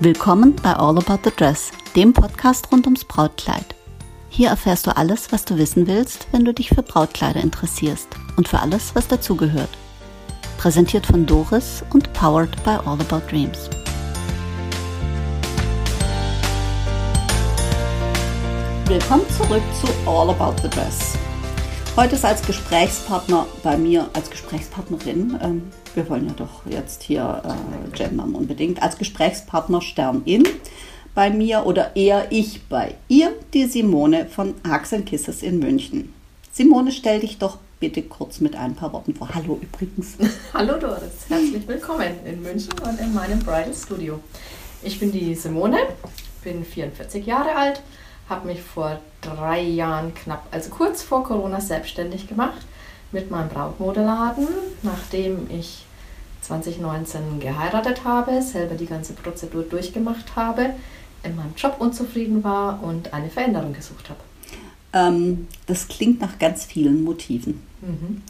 Willkommen bei All About the Dress, dem Podcast rund ums Brautkleid. Hier erfährst du alles, was du wissen willst, wenn du dich für Brautkleider interessierst und für alles, was dazugehört. Präsentiert von Doris und powered by All About Dreams. Willkommen zurück zu All About the Dress. Heute ist als Gesprächspartner bei mir, als Gesprächspartnerin, ähm, wir wollen ja doch jetzt hier äh, gendern unbedingt, als Gesprächspartner Sternin bei mir oder eher ich bei ihr, die Simone von Hugs Kisses in München. Simone, stell dich doch bitte kurz mit ein paar Worten vor. Hallo übrigens. Hallo Doris, herzlich willkommen in München und in meinem Bridal Studio. Ich bin die Simone, bin 44 Jahre alt, habe mich vor drei Jahren knapp, also kurz vor Corona selbstständig gemacht mit meinem Brautmodeladen, nachdem ich 2019 geheiratet habe, selber die ganze Prozedur durchgemacht habe, in meinem Job unzufrieden war und eine Veränderung gesucht habe. Ähm, das klingt nach ganz vielen Motiven. Mhm.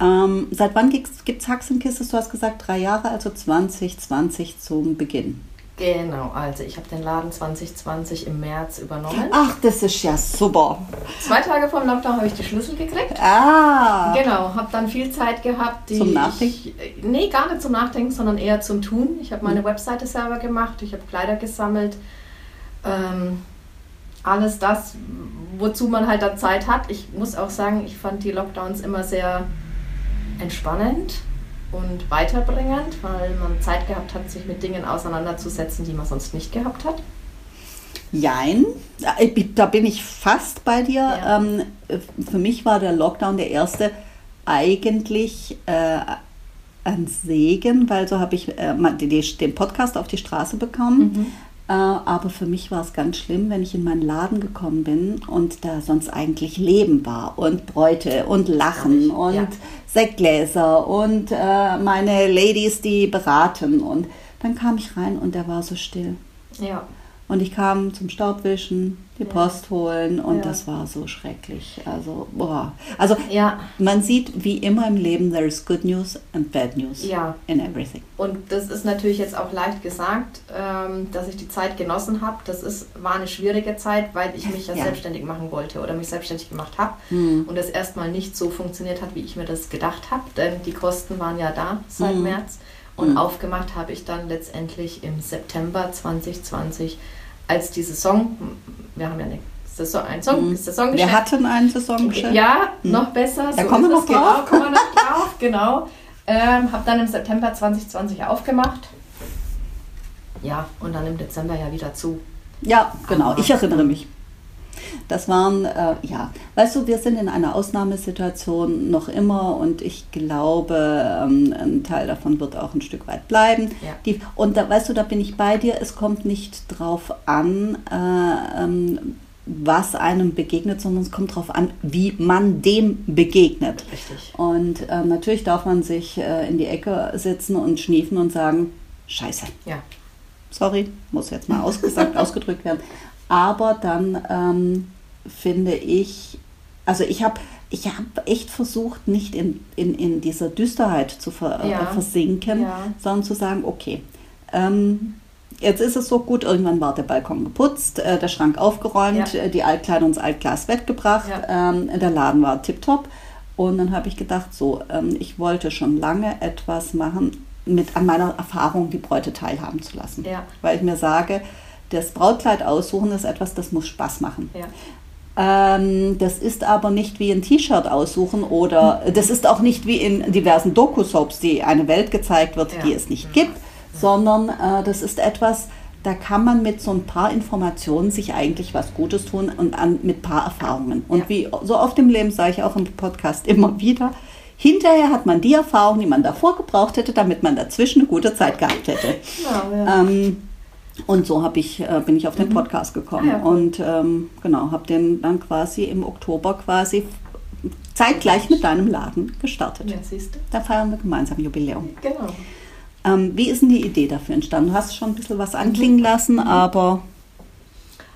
Ähm, seit wann gibt es Haxenkisses? Du hast gesagt drei Jahre, also 2020 zum Beginn. Genau, also ich habe den Laden 2020 im März übernommen. Ach, das ist ja super. Zwei Tage vor dem Lockdown habe ich die Schlüssel gekriegt. Ah. Genau, habe dann viel Zeit gehabt. zum Nachdenken? Ich, nee, gar nicht zum Nachdenken, sondern eher zum Tun. Ich habe meine. Webseite selber gemacht, ich habe Kleider gesammelt. Ähm, alles das, wozu man halt da Zeit hat. Ich muss auch sagen, ich fand die Lockdowns immer sehr entspannend und weiterbringend, weil man Zeit gehabt hat, sich mit Dingen auseinanderzusetzen, die man sonst nicht gehabt hat? Jein, da bin ich fast bei dir. Ja. Ähm, für mich war der Lockdown der erste eigentlich äh, ein Segen, weil so habe ich äh, den Podcast auf die Straße bekommen. Mhm. Äh, aber für mich war es ganz schlimm, wenn ich in meinen Laden gekommen bin und da sonst eigentlich Leben war und Bräute und Lachen und ja. Sektgläser und äh, meine Ladies, die beraten. Und dann kam ich rein und der war so still. Ja. Und ich kam zum Staubwischen, die ja. Post holen und ja. das war so schrecklich. Also, boah. Also, ja. man sieht wie immer im Leben, there is good news and bad news ja. in everything. Und das ist natürlich jetzt auch leicht gesagt, ähm, dass ich die Zeit genossen habe. Das ist, war eine schwierige Zeit, weil ich mich ja, selbstständig machen wollte oder mich selbstständig gemacht habe hm. und das erstmal nicht so funktioniert hat, wie ich mir das gedacht habe, denn die Kosten waren ja da seit hm. März. Und hm. aufgemacht habe ich dann letztendlich im September 2020 als die Saison, wir haben ja eine Saison, ein Song, mhm. Saisongeschäft. Wir hatten ein Saisongeschäft. Ja, mhm. noch besser. Da so kommen wir noch genau, drauf. Kommen wir noch drauf, genau. Ähm, habe dann im September 2020 aufgemacht. Ja, und dann im Dezember ja wieder zu. Ja, genau. Ich erinnere mich. Das waren, äh, ja, weißt du, wir sind in einer Ausnahmesituation noch immer und ich glaube, ähm, ein Teil davon wird auch ein Stück weit bleiben. Ja. Die, und da, weißt du, da bin ich bei dir, es kommt nicht drauf an, äh, ähm, was einem begegnet, sondern es kommt darauf an, wie man dem begegnet. Richtig. Und äh, natürlich darf man sich äh, in die Ecke sitzen und schniefen und sagen, scheiße. Ja. Sorry, muss jetzt mal ausgesagt, ausgedrückt werden. Aber dann ähm, finde ich, also ich habe ich hab echt versucht, nicht in, in, in dieser Düsterheit zu ver, äh, ja. versinken, ja. sondern zu sagen, okay, ähm, jetzt ist es so gut, irgendwann war der Balkon geputzt, äh, der Schrank aufgeräumt, ja. die Altkleider ins Altglas wettgebracht, ähm, der Laden war tiptop. Und dann habe ich gedacht, so, ähm, ich wollte schon lange etwas machen, mit an meiner Erfahrung die Bräute teilhaben zu lassen. Weil ich mir sage, das Brautkleid aussuchen ist etwas, das muss Spaß machen. Ja. Ähm, das ist aber nicht wie ein T-Shirt aussuchen oder das ist auch nicht wie in diversen Doku-Soaps, die eine Welt gezeigt wird, ja. die es nicht gibt, sondern äh, das ist etwas, da kann man mit so ein paar Informationen sich eigentlich was Gutes tun und an, mit ein paar Erfahrungen. Und ja. wie so oft im Leben sage ich auch im Podcast immer wieder, hinterher hat man die Erfahrung, die man davor gebraucht hätte, damit man dazwischen eine gute Zeit gehabt hätte. Genau, ja. ähm, und so hab ich, äh, bin ich auf den mhm. Podcast gekommen. Ah, ja, Und ähm, genau, habe den dann quasi im Oktober quasi zeitgleich mit deinem Laden gestartet. Ja, siehst du. Da feiern wir gemeinsam Jubiläum. Genau. Ähm, wie ist denn die Idee dafür entstanden? Du hast schon ein bisschen was anklingen mhm. lassen, mhm. aber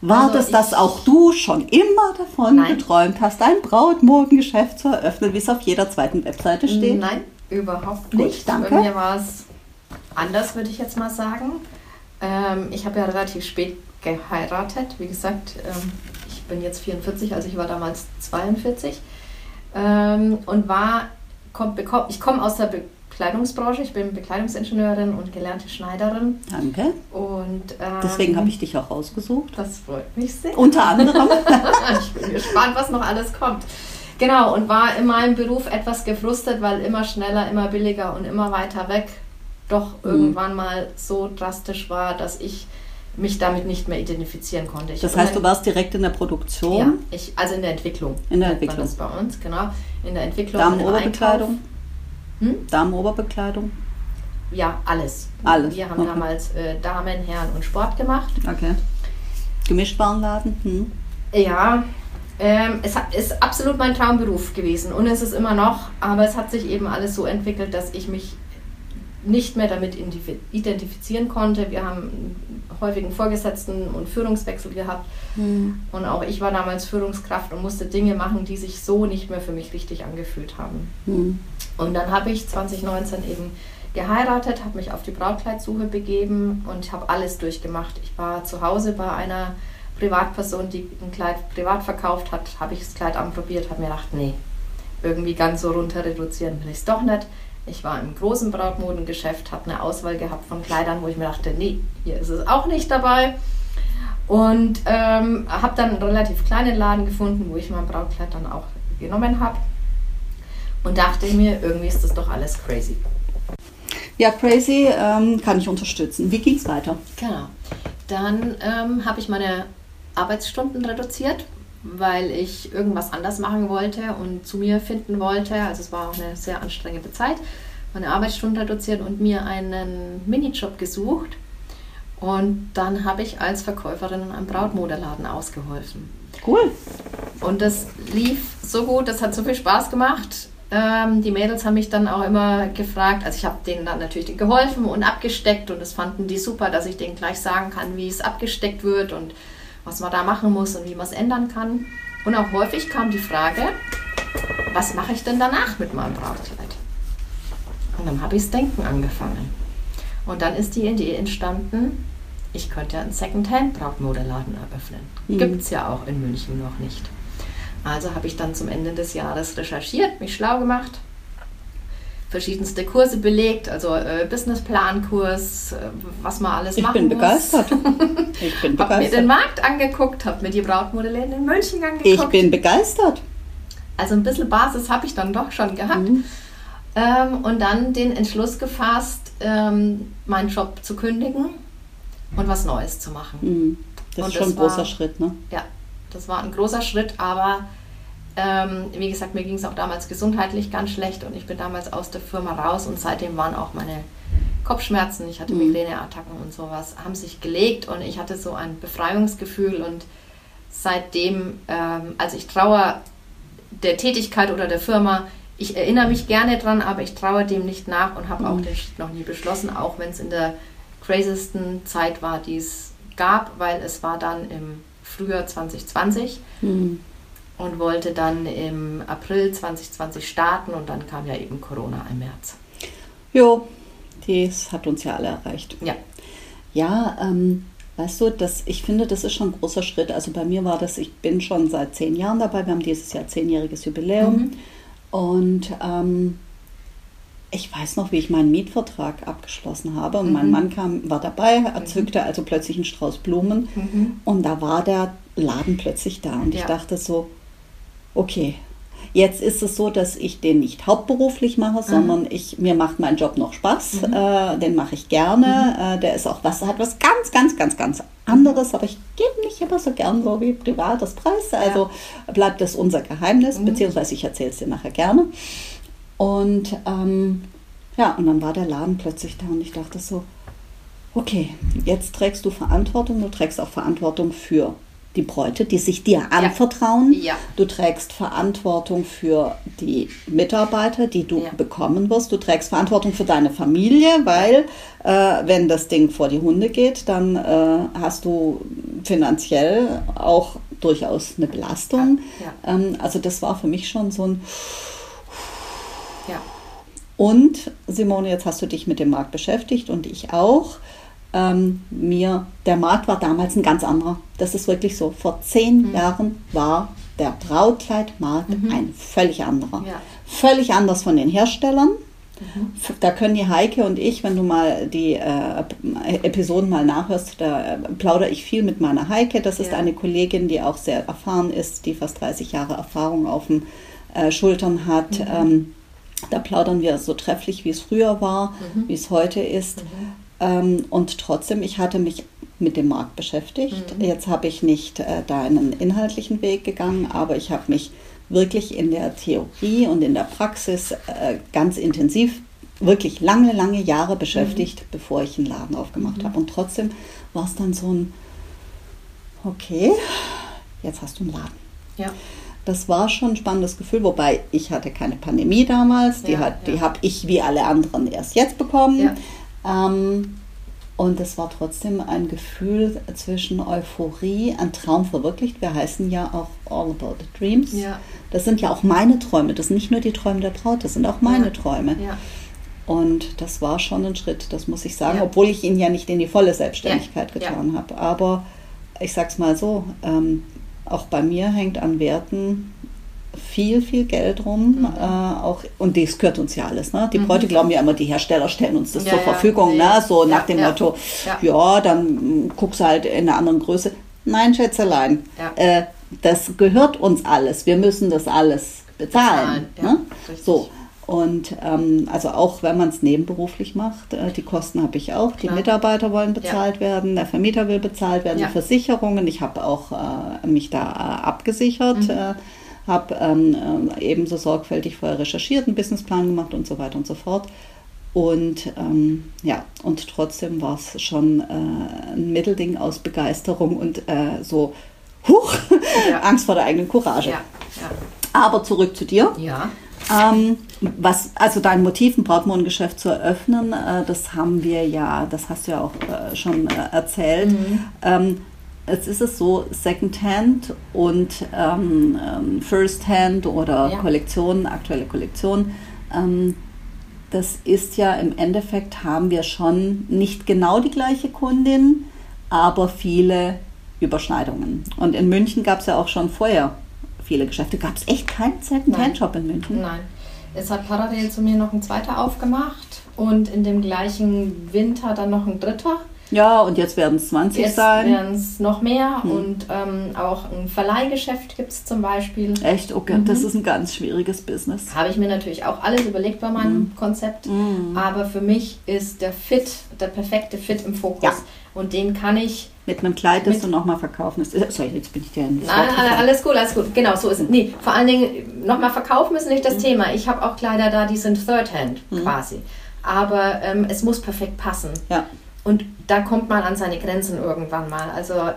war also das, dass auch du schon immer davon Nein. geträumt hast, ein Brautmodengeschäft zu eröffnen, wie es auf jeder zweiten Webseite steht? Nein, überhaupt nicht. Gut, danke. Bei mir war es anders, würde ich jetzt mal sagen. Ähm, ich habe ja relativ spät geheiratet. Wie gesagt, ähm, ich bin jetzt 44, also ich war damals 42. Ähm, und war, komm, bekomm, ich komme aus der Bekleidungsbranche. Ich bin Bekleidungsingenieurin und gelernte Schneiderin. Danke. Und, ähm, Deswegen habe ich dich auch ausgesucht. Das freut mich sehr. Unter anderem. ich bin gespannt, was noch alles kommt. Genau, und war in meinem Beruf etwas gefrustet, weil immer schneller, immer billiger und immer weiter weg doch mhm. irgendwann mal so drastisch war, dass ich mich damit nicht mehr identifizieren konnte. Ich das heißt, du warst direkt in der Produktion? Ja, ich, also in der Entwicklung. In der Entwicklung. Das bei uns, genau. In der Entwicklung. Damenoberbekleidung? Hm? Damenoberbekleidung? Ja, alles. Alles. Wir haben okay. damals äh, Damen, Herren und Sport gemacht. Okay. Gemischtwarenladen? Hm. Ja, ähm, es hat, ist absolut mein Traumberuf gewesen und es ist immer noch, aber es hat sich eben alles so entwickelt, dass ich mich nicht mehr damit identifizieren konnte. Wir haben häufigen Vorgesetzten und Führungswechsel gehabt. Mhm. Und auch ich war damals Führungskraft und musste Dinge machen, die sich so nicht mehr für mich richtig angefühlt haben. Mhm. Und dann habe ich 2019 eben geheiratet, habe mich auf die Brautkleidsuche begeben und habe alles durchgemacht. Ich war zu Hause bei einer Privatperson, die ein Kleid privat verkauft hat, habe ich das Kleid anprobiert, habe mir gedacht, nee, irgendwie ganz so runter reduzieren will ich es doch nicht ich war im großen Brautmodengeschäft, habe eine Auswahl gehabt von Kleidern, wo ich mir dachte, nee, hier ist es auch nicht dabei. Und ähm, habe dann einen relativ kleinen Laden gefunden, wo ich mein Brautkleid dann auch genommen habe. Und dachte mir, irgendwie ist das doch alles crazy. Ja, crazy ähm, kann ich unterstützen. Wie ging es weiter? Genau. Dann ähm, habe ich meine Arbeitsstunden reduziert, weil ich irgendwas anders machen wollte und zu mir finden wollte. Also es war auch eine sehr anstrengende Zeit. Meine Arbeitsstunden reduziert und mir einen Minijob gesucht. Und dann habe ich als Verkäuferin in einem Brautmoderladen ausgeholfen. Cool. Und das lief so gut, das hat so viel Spaß gemacht. Ähm, die Mädels haben mich dann auch immer gefragt, also ich habe denen dann natürlich geholfen und abgesteckt und das fanden die super, dass ich denen gleich sagen kann, wie es abgesteckt wird und was man da machen muss und wie man es ändern kann. Und auch häufig kam die Frage, was mache ich denn danach mit meinem Brautkleid? Und dann habe ich das Denken angefangen. Und dann ist die Idee entstanden, ich könnte einen Secondhand-Brautmoderladen eröffnen. Mhm. Gibt es ja auch in München noch nicht. Also habe ich dann zum Ende des Jahres recherchiert, mich schlau gemacht verschiedenste Kurse belegt, also äh, Businessplankurs, äh, was man alles ich machen bin begeistert. Ich bin begeistert. Hab mir den Markt angeguckt, habe mir die Brautmodelläden in München angeguckt. Ich bin begeistert. Also ein bisschen Basis habe ich dann doch schon gehabt. Mhm. Ähm, und dann den Entschluss gefasst, ähm, meinen Job zu kündigen und was Neues zu machen. Mhm. Das und ist schon ein großer Schritt, ne? Ja, das war ein großer Schritt, aber ähm, wie gesagt, mir ging es auch damals gesundheitlich ganz schlecht und ich bin damals aus der Firma raus und seitdem waren auch meine Kopfschmerzen, ich hatte mhm. Migräneattacken und sowas, haben sich gelegt und ich hatte so ein Befreiungsgefühl und seitdem, ähm, also ich traue der Tätigkeit oder der Firma, ich erinnere mich gerne dran, aber ich traue dem nicht nach und habe mhm. auch den Schritt noch nie beschlossen, auch wenn es in der craziesten Zeit war, die es gab, weil es war dann im Frühjahr 2020. Mhm und wollte dann im April 2020 starten und dann kam ja eben Corona im März. Jo, das hat uns ja alle erreicht. Ja. Ja, ähm, weißt du, das, ich finde, das ist schon ein großer Schritt. Also bei mir war das, ich bin schon seit zehn Jahren dabei, wir haben dieses Jahr zehnjähriges Jubiläum mhm. und ähm, ich weiß noch, wie ich meinen Mietvertrag abgeschlossen habe und mhm. mein Mann kam, war dabei, er zückte also plötzlich einen Strauß Blumen mhm. und da war der Laden plötzlich da und ja. ich dachte so, okay, Jetzt ist es so, dass ich den nicht hauptberuflich mache, mhm. sondern ich, mir macht mein Job noch Spaß. Mhm. Äh, den mache ich gerne. Mhm. Äh, der ist auch was, hat was ganz, ganz, ganz, ganz anderes, aber ich gebe nicht immer so gern so wie privat das Preis. Also ja. bleibt das unser Geheimnis, mhm. beziehungsweise ich erzähle es dir nachher gerne. Und ähm, ja, und dann war der Laden plötzlich da und ich dachte so, okay, jetzt trägst du Verantwortung, du trägst auch Verantwortung für die Bräute, die sich dir anvertrauen. Ja. Du trägst Verantwortung für die Mitarbeiter, die du ja. bekommen wirst. Du trägst Verantwortung für deine Familie, weil äh, wenn das Ding vor die Hunde geht, dann äh, hast du finanziell auch durchaus eine Belastung. Ja. Ähm, also das war für mich schon so ein... Ja. Und Simone, jetzt hast du dich mit dem Markt beschäftigt und ich auch. Ähm, mir, der Markt war damals ein ganz anderer. Das ist wirklich so. Vor zehn Mhm. Jahren war der Brautkleidmarkt Mhm. ein völlig anderer. Ja. Völlig anders von den Herstellern. Mhm. Da können die Heike und ich, wenn du mal die äh, Episoden mal nachhörst, da äh, plaudere ich viel mit meiner Heike. Das ist Ja. eine Kollegin, die auch sehr erfahren ist, die fast 30 Jahre Erfahrung auf den äh, Schultern hat. Mhm. Ähm, da plaudern wir so trefflich, wie es früher war, Mhm. wie es heute ist. Ähm, und trotzdem, ich hatte mich mit dem Markt beschäftigt. Mhm. Jetzt habe ich nicht äh, da einen inhaltlichen Weg gegangen, aber ich habe mich wirklich in der Theorie und in der Praxis äh, ganz intensiv, wirklich lange, lange Jahre beschäftigt, bevor ich einen Laden aufgemacht Mhm. habe. Und trotzdem war es dann so ein, okay, jetzt hast du einen Laden. Ja. Das war schon ein spannendes Gefühl, wobei ich hatte keine Pandemie damals, die, Ja, hat, die ja. habe ich wie alle anderen erst jetzt bekommen. Ja. Ähm, und es war trotzdem ein Gefühl zwischen Euphorie, ein Traum verwirklicht. Wir heißen ja auch All About the Dreams. Ja. Das sind ja auch meine Träume. Das sind nicht nur die Träume der Braut, das sind auch meine Ja. Träume. Ja. Und das war schon ein Schritt, das muss ich sagen, obwohl ich ihn ja nicht in die volle Selbstständigkeit getan habe. Aber ich sag's mal so, ähm, auch bei mir hängt an Werten viel, viel Geld rum. Mhm. Äh, auch, und das gehört uns ja alles. Ne? Die Mhm. Bräute glauben ja immer, die Hersteller stellen uns das Ja, zur ja, Verfügung. nee. Ne? So Ja, nach dem ja. Motto, Ja. ja, dann guckst du halt in einer anderen Größe. Nein, Schätzelein, Ja. äh, das gehört uns alles. Wir müssen das alles bezahlen. Bezahlen, ja, ne? So. Und ähm, also auch wenn man es nebenberuflich macht, äh, die Kosten habe ich auch. Die Klar. Mitarbeiter wollen bezahlt werden, der Vermieter will bezahlt werden, Ja. die Versicherungen. Ich habe auch äh, mich da äh, abgesichert, Mhm. Habe ähm, äh, ebenso sorgfältig vorher recherchiert, einen Businessplan gemacht und so weiter und so fort. Und ähm, ja, und trotzdem war es schon äh, ein Mittelding aus Begeisterung und äh, so, huch, Ja. Angst vor der eigenen Courage. Ja. Aber zurück zu dir. Ja. Ähm, was, also dein Motiv, ein Brautmodengeschäft zu eröffnen, äh, das haben wir ja, das hast du ja auch äh, schon äh, erzählt. Mhm. Ähm, jetzt ist es so, Secondhand und ähm, ähm, Firsthand oder Ja. Kollektion, aktuelle Kollektion, ähm, das ist ja im Endeffekt haben wir schon nicht genau die gleiche Kundin, aber viele Überschneidungen. Und in München gab es ja auch schon vorher viele Geschäfte. Gab es echt keinen Secondhand-Shop in München? Nein. Es hat parallel zu mir noch ein zweiter aufgemacht und in dem gleichen Winter dann noch ein dritter. Ja, und jetzt werden es 20 Jetzt sein. werden es noch mehr Hm. und ähm, auch ein Verleihgeschäft gibt es zum Beispiel. Echt, okay, Mhm. das ist ein ganz schwieriges Business. Habe ich mir natürlich auch alles überlegt bei meinem Mhm. Konzept. Mhm. Aber für mich ist der Fit, der perfekte Fit im Fokus. Ja. Und den kann ich. Mit einem Kleid, das du nochmal verkaufen ist. äh, Sorry, jetzt bin ich dir ins Nein, alles gut, alles gut. Genau, so ist es. Nee, vor allen Dingen, nochmal verkaufen ist nicht das Thema. Ich habe auch Kleider da, die sind Third-Hand quasi. Aber ähm, es muss perfekt passen. Ja. Und da kommt man an seine Grenzen irgendwann mal. Also äh,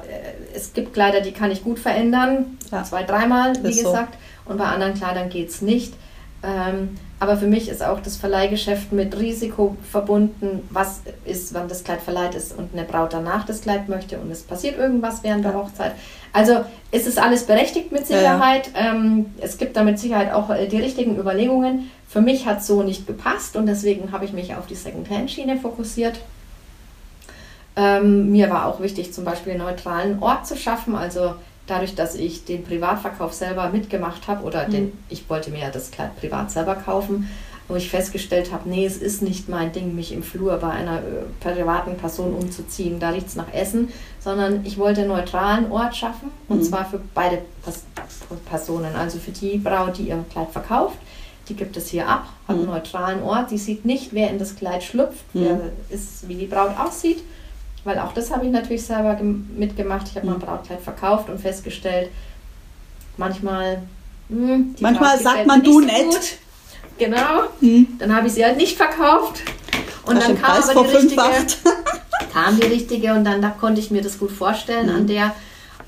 es gibt Kleider, die kann ich gut verändern, Ja. zwei, dreimal, wie Ist so. gesagt. Und bei anderen Kleidern geht es nicht. Ähm, aber für mich ist auch das Verleihgeschäft mit Risiko verbunden. Was ist, wann das Kleid verleiht ist und eine Braut danach das Kleid möchte und es passiert irgendwas während der Hochzeit. Also es ist alles berechtigt mit Ja, ja. Sicherheit. Ähm, es gibt da mit Sicherheit auch äh, die richtigen Überlegungen. Für mich hat es so nicht gepasst und deswegen habe ich mich auf die Second-Hand-Schiene fokussiert. Ähm, mir war auch wichtig, zum Beispiel einen neutralen Ort zu schaffen. Also dadurch, dass ich den Privatverkauf selber mitgemacht habe oder den, ich wollte mir ja das Kleid privat selber kaufen, wo ich festgestellt habe, nee, es ist nicht mein Ding, mich im Flur bei einer äh, privaten Person umzuziehen. Da riecht es nach Essen, sondern ich wollte einen neutralen Ort schaffen und Mhm. zwar für beide Pas Personen. Also für die Braut, die ihr Kleid verkauft. Die gibt es hier ab, hat einen Mhm. neutralen Ort. Die sieht nicht, wer in das Kleid schlüpft, Mhm. wer ist, wie die Braut aussieht. Weil auch das habe ich natürlich selber gem- mitgemacht. Ich habe Mhm. mein Brautkleid verkauft und festgestellt, manchmal. hm, die Manchmal sagt man du so nett. gut. Genau. Hm. Dann habe ich sie halt nicht verkauft. Und dann kam aber die richtige, kam die richtige und dann da konnte ich mir das gut vorstellen Mhm. an der.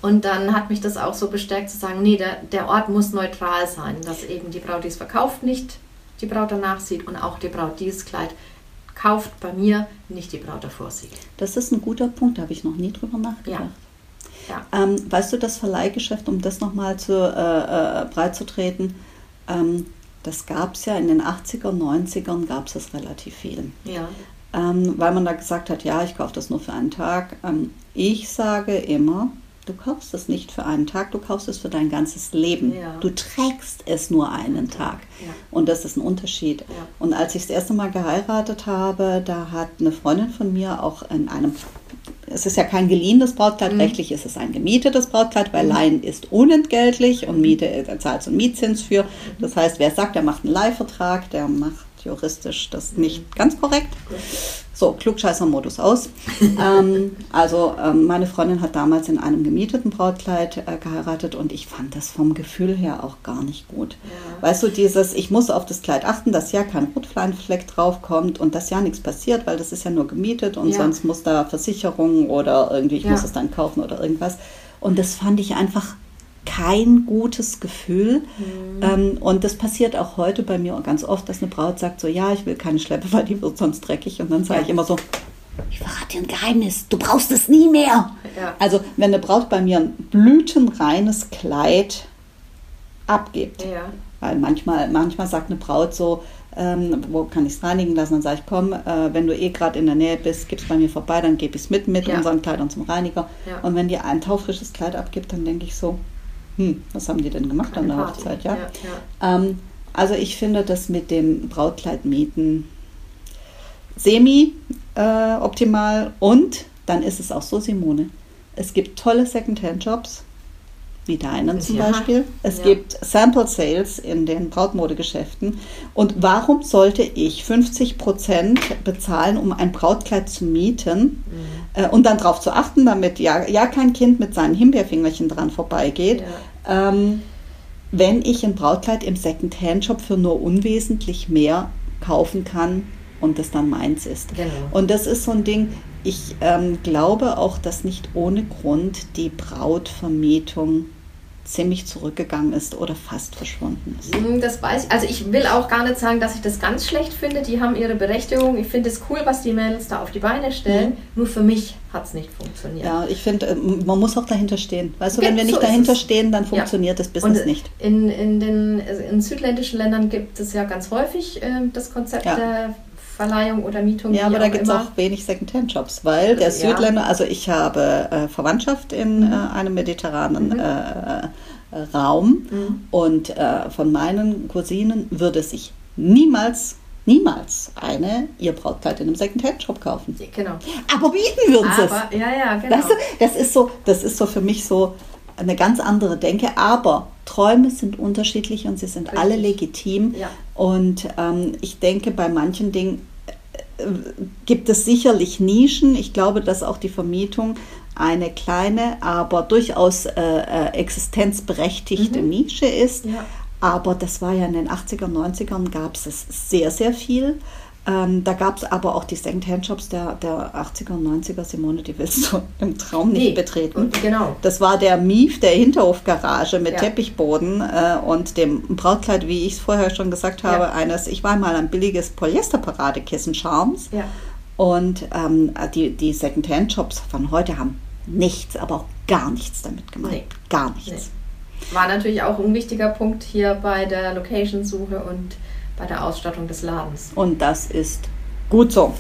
Und dann hat mich das auch so bestärkt zu sagen, nee, der, der Ort muss neutral sein, dass eben die Braut, die es verkauft, nicht die Braut danach sieht und auch die Braut, die das Kleid kauft, bei mir nicht die Braut davor sieht. Das ist ein guter Punkt, da habe ich noch nie drüber nachgedacht. Ja. Ähm, weißt du, das Verleihgeschäft, um das nochmal zu, äh, äh, breit zu treten, ähm, das gab es ja in den 80er, 90ern gab es das relativ viel. Ja. ähm, weil man da gesagt hat, ja, ich kaufe das nur für einen Tag. Ähm, ich sage immer, du kaufst es nicht für einen Tag, du kaufst es für dein ganzes Leben. Ja. Du trägst es nur einen Tag. Ja. Und das ist ein Unterschied. Ja. Und als ich das erste Mal geheiratet habe, da hat eine Freundin von mir auch in einem, es ist ja kein geliehenes Brautkleid, Mhm. rechtlich ist es ein gemietetes Brautkleid, weil Leihen ist unentgeltlich und Miete, da zahlst du einen Mietzins für. Das heißt, wer sagt, der macht einen Leihvertrag, der macht juristisch das nicht ganz korrekt. So, Klugscheißer-Modus aus. ähm, also ähm, meine Freundin hat damals in einem gemieteten Brautkleid äh, geheiratet und ich fand das vom Gefühl her auch gar nicht gut. Ja. Weißt du, dieses, ich muss auf das Kleid achten, dass ja kein Rotfleinfleck draufkommt und dass ja nichts passiert, weil das ist ja nur gemietet und Ja. sonst muss da Versicherung oder irgendwie, ich Ja. muss es dann kaufen oder irgendwas. Und das fand ich einfach kein gutes Gefühl. Mhm. Ähm, und das passiert auch heute bei mir ganz oft, dass eine Braut sagt so, ja, ich will keine Schleppe, weil die wird sonst dreckig. Und dann sage Ja. ich immer so, ich verrate dir ein Geheimnis, du brauchst es nie mehr. Ja. Also wenn eine Braut bei mir ein blütenreines Kleid abgibt, Ja. weil manchmal, manchmal sagt eine Braut so, ähm, wo kann ich es reinigen lassen? Dann sage ich, komm, äh, wenn du eh gerade in der Nähe bist, gib es bei mir vorbei, dann gebe ich es mit mit Ja. unseren Kleidern zum Reiniger. Und wenn die ein taufrisches Kleid abgibt, dann denke ich so, hm, was haben die denn gemacht an der Party. Hochzeit? Ja? Ja, ja. Ähm, also ich finde das mit dem Brautkleidmieten semi äh, optimal und dann ist es auch so, Simone, es gibt tolle Secondhand-Jobs, wie deinen zum Ja. Beispiel. Es Ja. gibt Sample Sales in den Brautmodegeschäften. Und warum sollte ich 50 Prozent bezahlen, um ein Brautkleid zu mieten Mhm. äh, und dann darauf zu achten, damit ja, ja kein Kind mit seinen Himbeerfingerchen dran vorbeigeht? Ja. Ähm, wenn ich ein Brautkleid im Second-Hand-Shop für nur unwesentlich mehr kaufen kann und das dann meins ist. Genau. Und das ist so ein Ding, ich ähm, glaube auch, dass nicht ohne Grund die Brautvermietung ziemlich zurückgegangen ist oder fast verschwunden ist. Mm, Das weiß ich. Also ich will auch gar nicht sagen, dass ich das ganz schlecht finde. Die haben ihre Berechtigung. Ich finde es cool, was die Mädels da auf die Beine stellen. Nur für mich hat es nicht funktioniert. Ja, ich finde, äh, man muss auch dahinter stehen. Weißt du, Ja, wenn wir so nicht ist dahinter stehen, dann Ja. funktioniert das Business Und nicht. In, in den also in südländischen Ländern gibt es ja ganz häufig äh, das Konzept Ja. der Verleihung oder Mietung. Ja, aber da gibt es auch wenig Second-Hand-Shops, weil der Ja. Südländer, also ich habe äh, Verwandtschaft in Mhm. äh, einem mediterranen Mhm. äh, äh, Raum Mhm. und äh, von meinen Cousinen würde sich niemals, niemals eine ihr Brautkleid in einem Second-Hand-Shop kaufen. Genau. Aber bieten würden sie es. Ja, ja, genau. Weißt du, das ist so, das ist so für mich so eine ganz andere Denke, aber Träume sind unterschiedlich und sie sind Richtig. alle legitim. Ja. Und ähm, ich denke, bei manchen Dingen äh, gibt es sicherlich Nischen. Ich glaube, dass auch die Vermietung eine kleine, aber durchaus äh, äh, existenzberechtigte Mhm. Nische ist. Ja. Aber das war ja in den 80er, 90ern gab es es sehr, sehr viel. Ähm, da gab es aber auch die Second-Hand-Shops der, der 80er und 90er, Simone, die willst du im Traum nicht Nee. betreten. Genau. Das war der Mief der Hinterhofgarage mit Ja. Teppichboden äh, und dem Brautkleid, wie ich es vorher schon gesagt habe, Ja. eines, ich war mal ein billiges Polyesterparadekissen Charms Ja. und ähm, die, die Second-Hand-Shops von heute haben nichts, aber auch gar nichts damit gemacht. Nee. Gar nichts. Nee. War natürlich auch ein wichtiger Punkt hier bei der Location-Suche und bei der Ausstattung des Ladens. Und das ist gut so.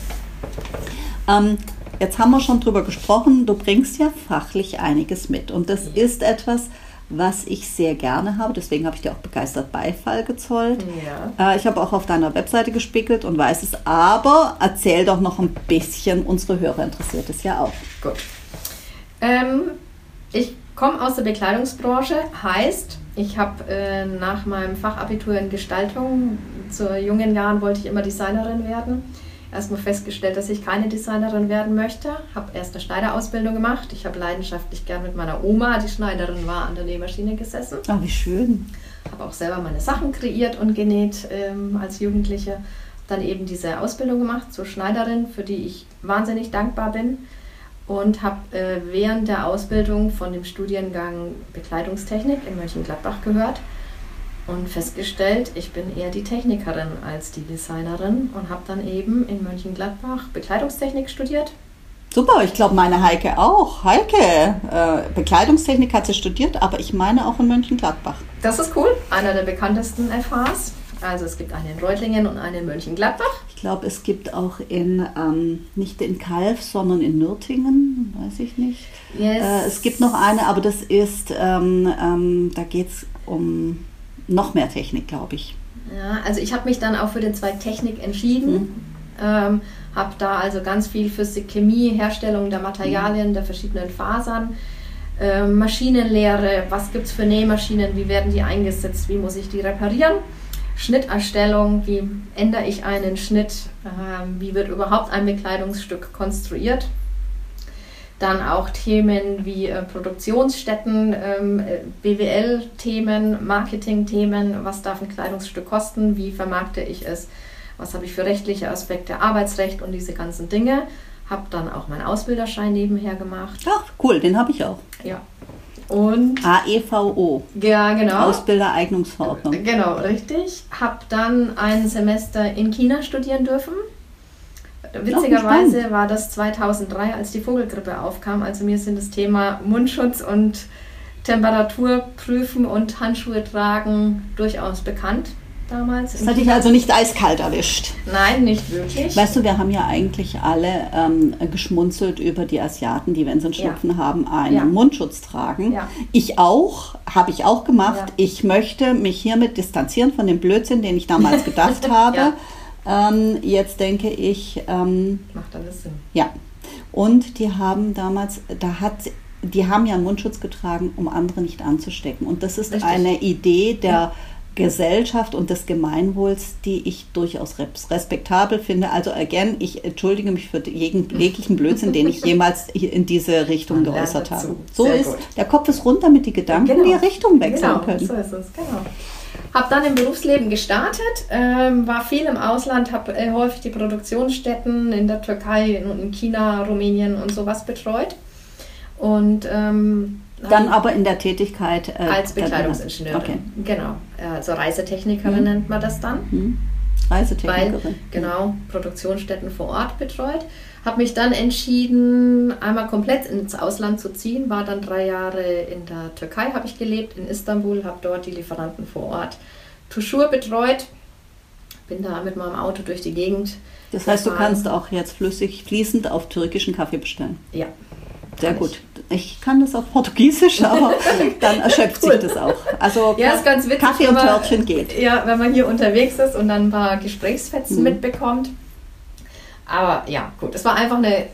Ähm, jetzt haben wir schon drüber gesprochen, du bringst ja fachlich einiges mit. Und das Ja. ist etwas, was ich sehr gerne habe. Deswegen habe ich dir auch begeistert Beifall gezollt. Ja. Äh, ich habe auch auf deiner Webseite gespickelt und weiß es. Aber erzähl doch noch ein bisschen, unsere Hörer interessiert es ja auch. Gut. Ähm, ich komme aus der Bekleidungsbranche, heißt, ich habe äh, nach meinem Fachabitur in Gestaltung, zu jungen Jahren wollte ich immer Designerin werden. Erstmal festgestellt, dass ich keine Designerin werden möchte. Habe erst eine Schneiderausbildung gemacht. Ich habe leidenschaftlich gern mit meiner Oma, die Schneiderin war, an der Nähmaschine gesessen. Ah, wie schön. Habe auch selber meine Sachen kreiert und genäht ähm, als Jugendliche. Dann eben diese Ausbildung gemacht zur Schneiderin, für die ich wahnsinnig dankbar bin. Und habe äh, während der Ausbildung von dem Studiengang Bekleidungstechnik in Mönchengladbach gehört und festgestellt, ich bin eher die Technikerin als die Designerin und habe dann eben in Mönchengladbach Bekleidungstechnik studiert. Super, ich glaube meine Heike auch. Heike, äh, Bekleidungstechnik hat sie studiert, aber ich meine auch in Mönchengladbach. Das ist cool, einer der bekanntesten FHs. Also es gibt eine in Reutlingen und eine in Mönchengladbach. Ich glaube, es gibt auch in, ähm, nicht in Kalf, sondern in Nürtingen, weiß ich nicht. Yes. Äh, es gibt noch eine, aber das ist, ähm, ähm, da geht es um noch mehr Technik, glaube ich. Ja, also ich habe mich dann auch für den Zweig Technik entschieden. Mhm. Ähm, habe da also ganz viel Physik, Chemie, Herstellung der Materialien, der verschiedenen Fasern, ähm, Maschinenlehre, was gibt es für Nähmaschinen, wie werden die eingesetzt, wie muss ich die reparieren, Schnitterstellung, wie ändere ich einen Schnitt, ähm, wie wird überhaupt ein Bekleidungsstück konstruiert. Dann auch Themen wie äh, Produktionsstätten, ähm, äh, BWL-Themen, Marketing-Themen, was darf ein Kleidungsstück kosten, wie vermarkte ich es, was habe ich für rechtliche Aspekte, Arbeitsrecht und diese ganzen Dinge. Habe dann auch meinen Ausbilderschein nebenher gemacht. Ach, cool, den habe ich auch. Ja. Und AEVO, ja, genau. Ausbildereignungsverordnung. Genau, richtig. Habe dann ein Semester in China studieren dürfen. Witzigerweise spannend. war das 2003, als die Vogelgrippe aufkam. Also mir sind das Thema Mundschutz und Temperatur prüfen und Handschuhe tragen durchaus bekannt damals. Das hat dich also nicht eiskalt erwischt. Nein, nicht wirklich. Weißt du, wir haben ja eigentlich alle ähm, geschmunzelt über die Asiaten, die, wenn sie einen Ja. Schnupfen haben, einen Ja. Mundschutz tragen. Ja. Ich auch, habe ich auch gemacht. Ja. Ich möchte mich hiermit distanzieren von dem Blödsinn, den ich damals gedacht habe. Ja. Ähm, jetzt denke ich, ähm, Macht alles Sinn. ja. Und die haben damals, da hat, die haben ja einen Mundschutz getragen, um andere nicht anzustecken. Und das ist Richtig. eine Idee der Ja. Gesellschaft und des Gemeinwohls, die ich durchaus res- respektabel finde. Also again, ich entschuldige mich für jeden jeglichen Blödsinn, den ich jemals in diese Richtung geäußert habe. So Sehr ist, gut. der Kopf ist rund, damit die Gedanken die Richtung wechseln genau, können. So ist es, genau. Habe dann im Berufsleben gestartet, ähm, war viel im Ausland, habe äh, häufig die Produktionsstätten in der Türkei und in China, Rumänien und sowas betreut. Und ähm, Dann aber in der Tätigkeit äh, als Bekleidungsingenieurin. Okay. Genau. Also Reisetechnikerin Mhm. nennt man das dann. Hm. Weil, Reisetechnikerin. genau, Produktionsstätten vor Ort betreut. Habe mich dann entschieden, einmal komplett ins Ausland zu ziehen. War dann drei Jahre in der Türkei, habe ich gelebt, in Istanbul, habe dort die Lieferanten vor Ort Tuschur betreut. Bin da mit meinem Auto durch die Gegend. Das heißt, du gefahren. kannst auch jetzt flüssig, fließend auf türkischen Kaffee bestellen. Ja. Sehr gut. Ich kann das auf Portugiesisch, aber dann erschöpft Cool. sich das auch. Also Ja, ist ganz witzig. Kaffee und man- Törtchen geht. Ja, wenn man hier unterwegs ist und dann ein paar Gesprächsfetzen Mhm. mitbekommt. Aber ja, gut, es war einfach eine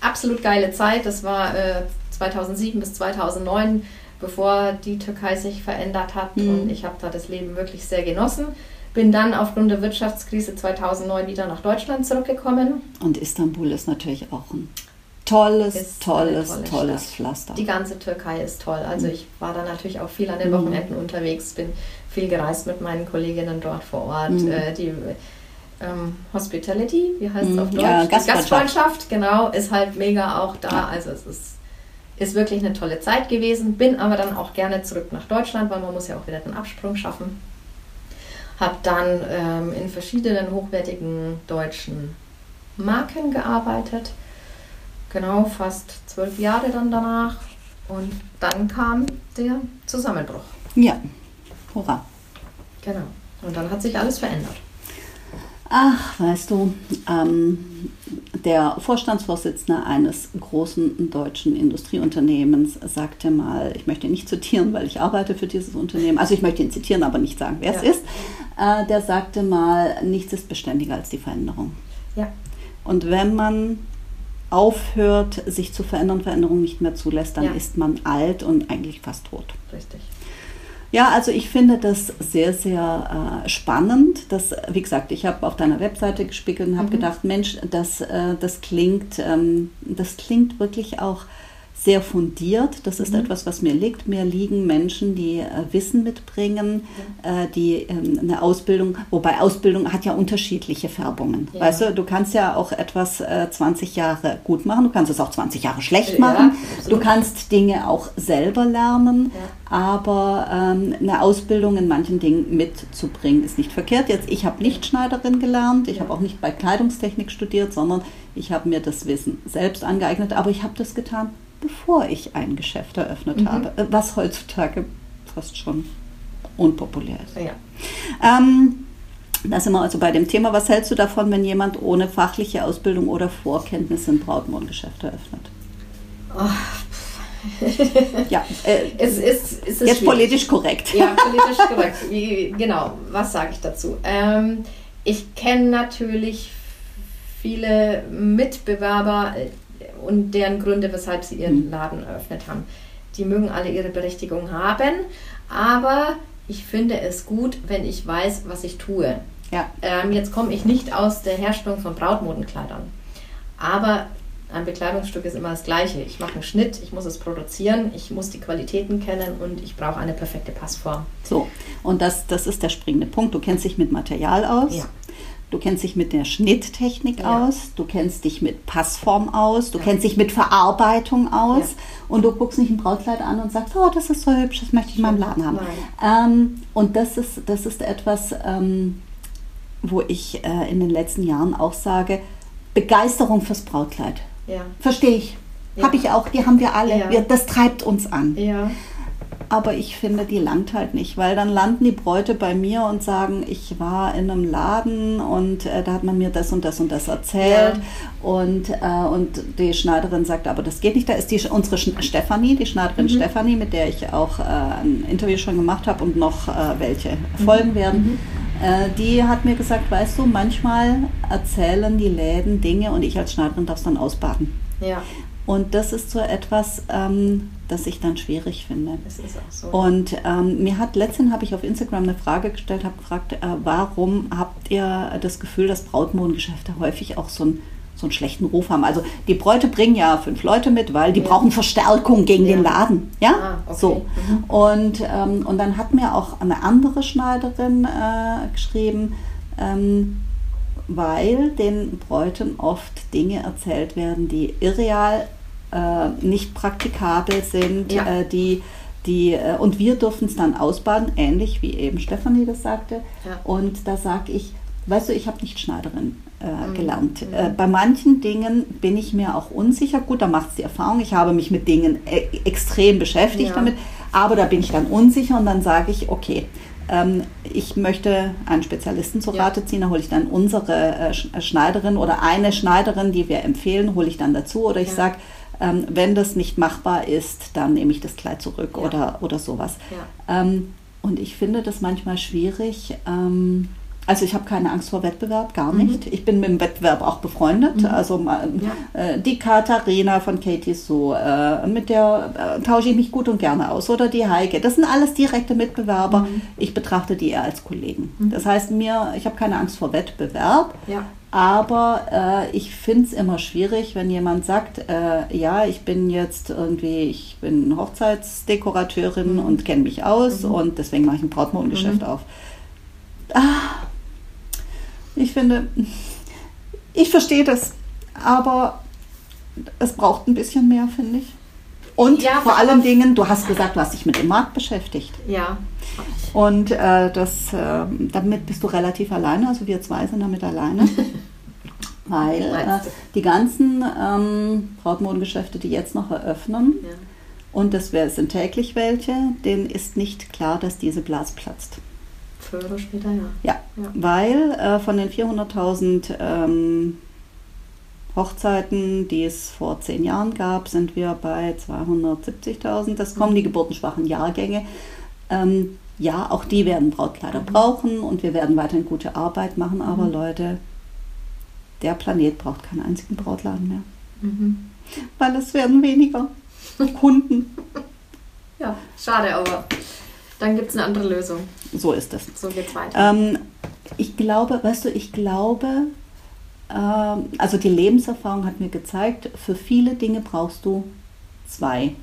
absolut geile Zeit. Das war äh, 2007 bis 2009, bevor die Türkei sich verändert hat. Mhm. Und ich habe da das Leben wirklich sehr genossen. Bin dann aufgrund der Wirtschaftskrise 2009 wieder nach Deutschland zurückgekommen. Und Istanbul ist natürlich auch ein tolles, tolles, tolle tolles Stadt. Pflaster. Die ganze Türkei ist toll. Also Mhm. ich war da natürlich auch viel an den Mhm. Wochenenden unterwegs, bin viel gereist mit meinen Kolleginnen dort vor Ort. Mhm. Äh, die ähm, Hospitality, wie heißt es Mhm. auf Deutsch? Ja, Die Gastfreundschaft. Gastfreundschaft, genau, ist halt mega auch da. Ja. Also es ist, ist wirklich eine tolle Zeit gewesen. Bin aber dann auch gerne zurück nach Deutschland, weil man muss ja auch wieder den Absprung schaffen. Habe dann ähm, in verschiedenen hochwertigen deutschen Marken gearbeitet. Genau, fast zwölf Jahre dann danach. Und dann kam der Zusammenbruch. Ja, hurra. Genau. Und dann hat sich alles verändert. Ach, weißt du, ähm, der Vorstandsvorsitzende eines großen deutschen Industrieunternehmens sagte mal, ich möchte ihn nicht zitieren, weil ich arbeite für dieses Unternehmen, also ich möchte ihn zitieren, aber nicht sagen, wer es Ja. ist, äh, der sagte mal, nichts ist beständiger als die Veränderung. Ja. Und wenn man aufhört, sich zu verändern, Veränderung nicht mehr zulässt, dann Ja. ist man alt und eigentlich fast tot. Richtig. Ja, also ich finde das sehr, sehr äh, spannend. Das, wie gesagt, ich habe auf deiner Webseite gespickelt und habe Mhm. gedacht, Mensch, das, äh, das, klingt, ähm, das klingt wirklich auch sehr fundiert. Das ist Mhm. etwas, was mir liegt. Mir liegen Menschen, die äh, Wissen mitbringen, äh, die ähm, eine Ausbildung, wobei Ausbildung hat ja unterschiedliche Färbungen. Ja. Weißt du, du kannst ja auch etwas äh, 20 Jahre gut machen, du kannst es auch 20 Jahre schlecht Ja, machen. absolut. Du kannst Dinge auch selber lernen, Ja. aber ähm, eine Ausbildung in manchen Dingen mitzubringen ist nicht verkehrt. Jetzt, ich habe nicht Schneiderin gelernt, ich Ja. habe auch nicht bei Kleidungstechnik studiert, sondern ich habe mir das Wissen selbst angeeignet, aber ich habe das getan, bevor ich ein Geschäft eröffnet Mhm. habe, äh, was heutzutage fast schon unpopulär ist. Ja. Ähm, Da sind wir also bei dem Thema, was hältst du davon, wenn jemand ohne fachliche Ausbildung oder Vorkenntnisse ein Brautmodengeschäft eröffnet? Oh. ja, äh, es ist, es ist jetzt schwierig. politisch korrekt. Ja, politisch korrekt. Wie, genau, was sage ich dazu? Ähm, ich kenne natürlich viele Mitbewerber und deren Gründe, weshalb sie ihren Mhm. Laden eröffnet haben. Die mögen alle ihre Berechtigung haben, aber ich finde es gut, wenn ich weiß, was ich tue. Ja. Ähm, jetzt komme ich nicht aus der Herstellung von Brautmodenkleidern, aber ein Bekleidungsstück ist immer das Gleiche. Ich mache einen Schnitt, ich muss es produzieren, ich muss die Qualitäten kennen und ich brauche eine perfekte Passform. So, und das, das ist der springende Punkt. Du kennst dich mit Material aus. Ja. Du kennst dich mit der Schnitttechnik Ja. aus, du kennst dich mit Passform aus, du Ja. kennst dich mit Verarbeitung aus Ja. und du guckst nicht ein Brautkleid an und sagst, oh, das ist so hübsch, das möchte ich in meinem Laden haben. Ähm, und das ist, das ist etwas, ähm, wo ich äh, in den letzten Jahren auch sage, Begeisterung fürs Brautkleid. Ja. Verstehe ich. Ja. Habe ich auch, die haben wir alle. Ja. Wir, das treibt uns an. Ja. Aber ich finde, die langt halt nicht, weil dann landen die Bräute bei mir und sagen, ich war in einem Laden und äh, da hat man mir das und das und das erzählt. Und, äh, und die Schneiderin sagt, aber das geht nicht. Da ist die, unsere Stefanie, die Schneiderin Mhm. Stefanie, mit der ich auch äh, ein Interview schon gemacht habe und noch äh, welche folgen werden. Äh, die hat mir gesagt, weißt du, manchmal erzählen die Läden Dinge und ich als Schneiderin darf es dann ausbaden. Ja, Und das ist so etwas, ähm, das ich dann schwierig finde. es ist auch so. Und ähm, mir hat letztens habe ich auf Instagram eine Frage gestellt, habe gefragt, äh, warum habt ihr das Gefühl, dass Brautmodengeschäfte häufig auch so, ein, so einen schlechten Ruf haben? Also die Bräute bringen ja fünf Leute mit, weil die Ja. brauchen Verstärkung gegen Ja. den Laden. Ja, Ah, okay. so. Mhm. Und, ähm, und dann hat mir auch eine andere Schneiderin äh, geschrieben, ähm, weil den Bräuten oft Dinge erzählt werden, die irreal, nicht praktikabel sind, Ja. äh, die, die, äh, und wir dürfen es dann ausbaden, ähnlich wie eben Stefanie das sagte. Ja. Und da sage ich, weißt du, ich habe nicht Schneiderin äh, Mhm. gelernt. Mhm. Äh, bei manchen Dingen bin ich mir auch unsicher. Gut, da macht es die Erfahrung. Ich habe mich mit Dingen e extrem beschäftigt Ja. damit, aber da bin ich dann unsicher und dann sage ich, okay, ähm, ich möchte einen Spezialisten Ja. Rate ziehen, da hole ich dann unsere äh, Sch- äh, Schneiderin oder eine Schneiderin, die wir empfehlen, hole ich dann dazu oder ich sage, ähm, wenn das nicht machbar ist, dann nehme ich das Kleid zurück Ja. oder, oder sowas. Ja. Ähm, und ich finde das manchmal schwierig. Ähm, also ich habe keine Angst vor Wettbewerb, gar Mhm. nicht. Ich bin mit dem Wettbewerb auch befreundet. Mhm. Also ma- Ja. äh, die Katharina von Katie So, äh, mit der äh, tausche ich mich gut und gerne aus. Oder die Heike. Das sind alles direkte Mitbewerber. Mhm. Ich betrachte die eher als Kollegen. Mhm. Das heißt mir, ich habe keine Angst vor Wettbewerb. Ja. Aber äh, ich finde es immer schwierig, wenn jemand sagt, äh, ja, ich bin jetzt irgendwie, ich bin Hochzeitsdekorateurin Mhm. und kenne mich aus Mhm. und deswegen mache ich ein Brautmodengeschäft Mhm. auf. Ah, ich finde, ich verstehe das, aber es braucht ein bisschen mehr, finde ich. Und Ja, vor allen Dingen, du hast gesagt, du hast dich mit dem Markt beschäftigt. Ja. Und äh, das, äh, damit bist du relativ alleine, also wir zwei sind damit alleine. Weil äh, die ganzen ähm, Brautmodengeschäfte, die jetzt noch eröffnen, ja. und das sind täglich welche, denen ist nicht klar, dass diese Blase platzt. Früher oder später, ja. Ja, Ja. weil äh, von den 400.000 ähm, Hochzeiten, die es vor zehn Jahren gab, sind wir bei 270.000. Das kommen die Mhm. geburtenschwachen Jahrgänge. Ähm, ja, auch die werden Brautkleider Mhm. brauchen und wir werden weiterhin gute Arbeit machen. Aber Mhm. Leute, der Planet braucht keinen einzigen Brautladen mehr, Mhm. weil es werden weniger Kunden. Ja, schade, aber dann gibt es eine andere Lösung. So ist es. So geht's weiter. Ähm, ich glaube, weißt du, ich glaube, ähm, also die Lebenserfahrung hat mir gezeigt, für viele Dinge brauchst du zwei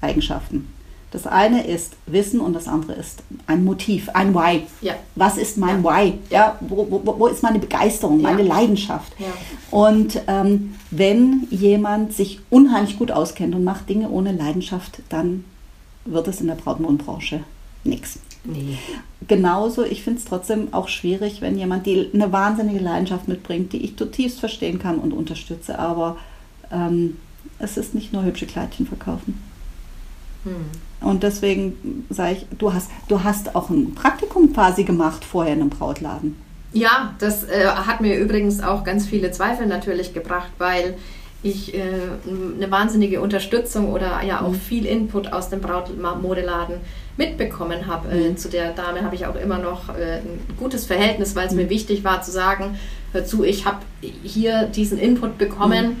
Eigenschaften. Das eine ist Wissen und das andere ist ein Motiv, ein Why. ja. Was ist mein Why? Ja, wo, wo, wo ist meine Begeisterung, meine Ja. Leidenschaft? Ja. Und ähm, wenn jemand sich unheimlich gut auskennt und macht Dinge ohne Leidenschaft, dann wird es in der Brautmodenbranche nichts. Nee. Genauso, ich finde es trotzdem auch schwierig, wenn jemand die eine wahnsinnige Leidenschaft mitbringt, die ich zutiefst verstehen kann und unterstütze, aber ähm, es ist nicht nur hübsche Kleidchen verkaufen. Hm. Und deswegen sage ich, du hast, du hast auch ein Praktikum quasi gemacht vorher in einem Brautladen. Ja, das äh, hat mir übrigens auch ganz viele Zweifel natürlich gebracht, weil ich äh, eine wahnsinnige Unterstützung oder ja auch mhm. viel Input aus dem Brautmodeladen mitbekommen habe. Äh, mhm. zu der Dame habe ich auch immer noch äh, ein gutes Verhältnis, weil es mhm. mir wichtig war zu sagen, hör zu, ich habe hier diesen Input bekommen mhm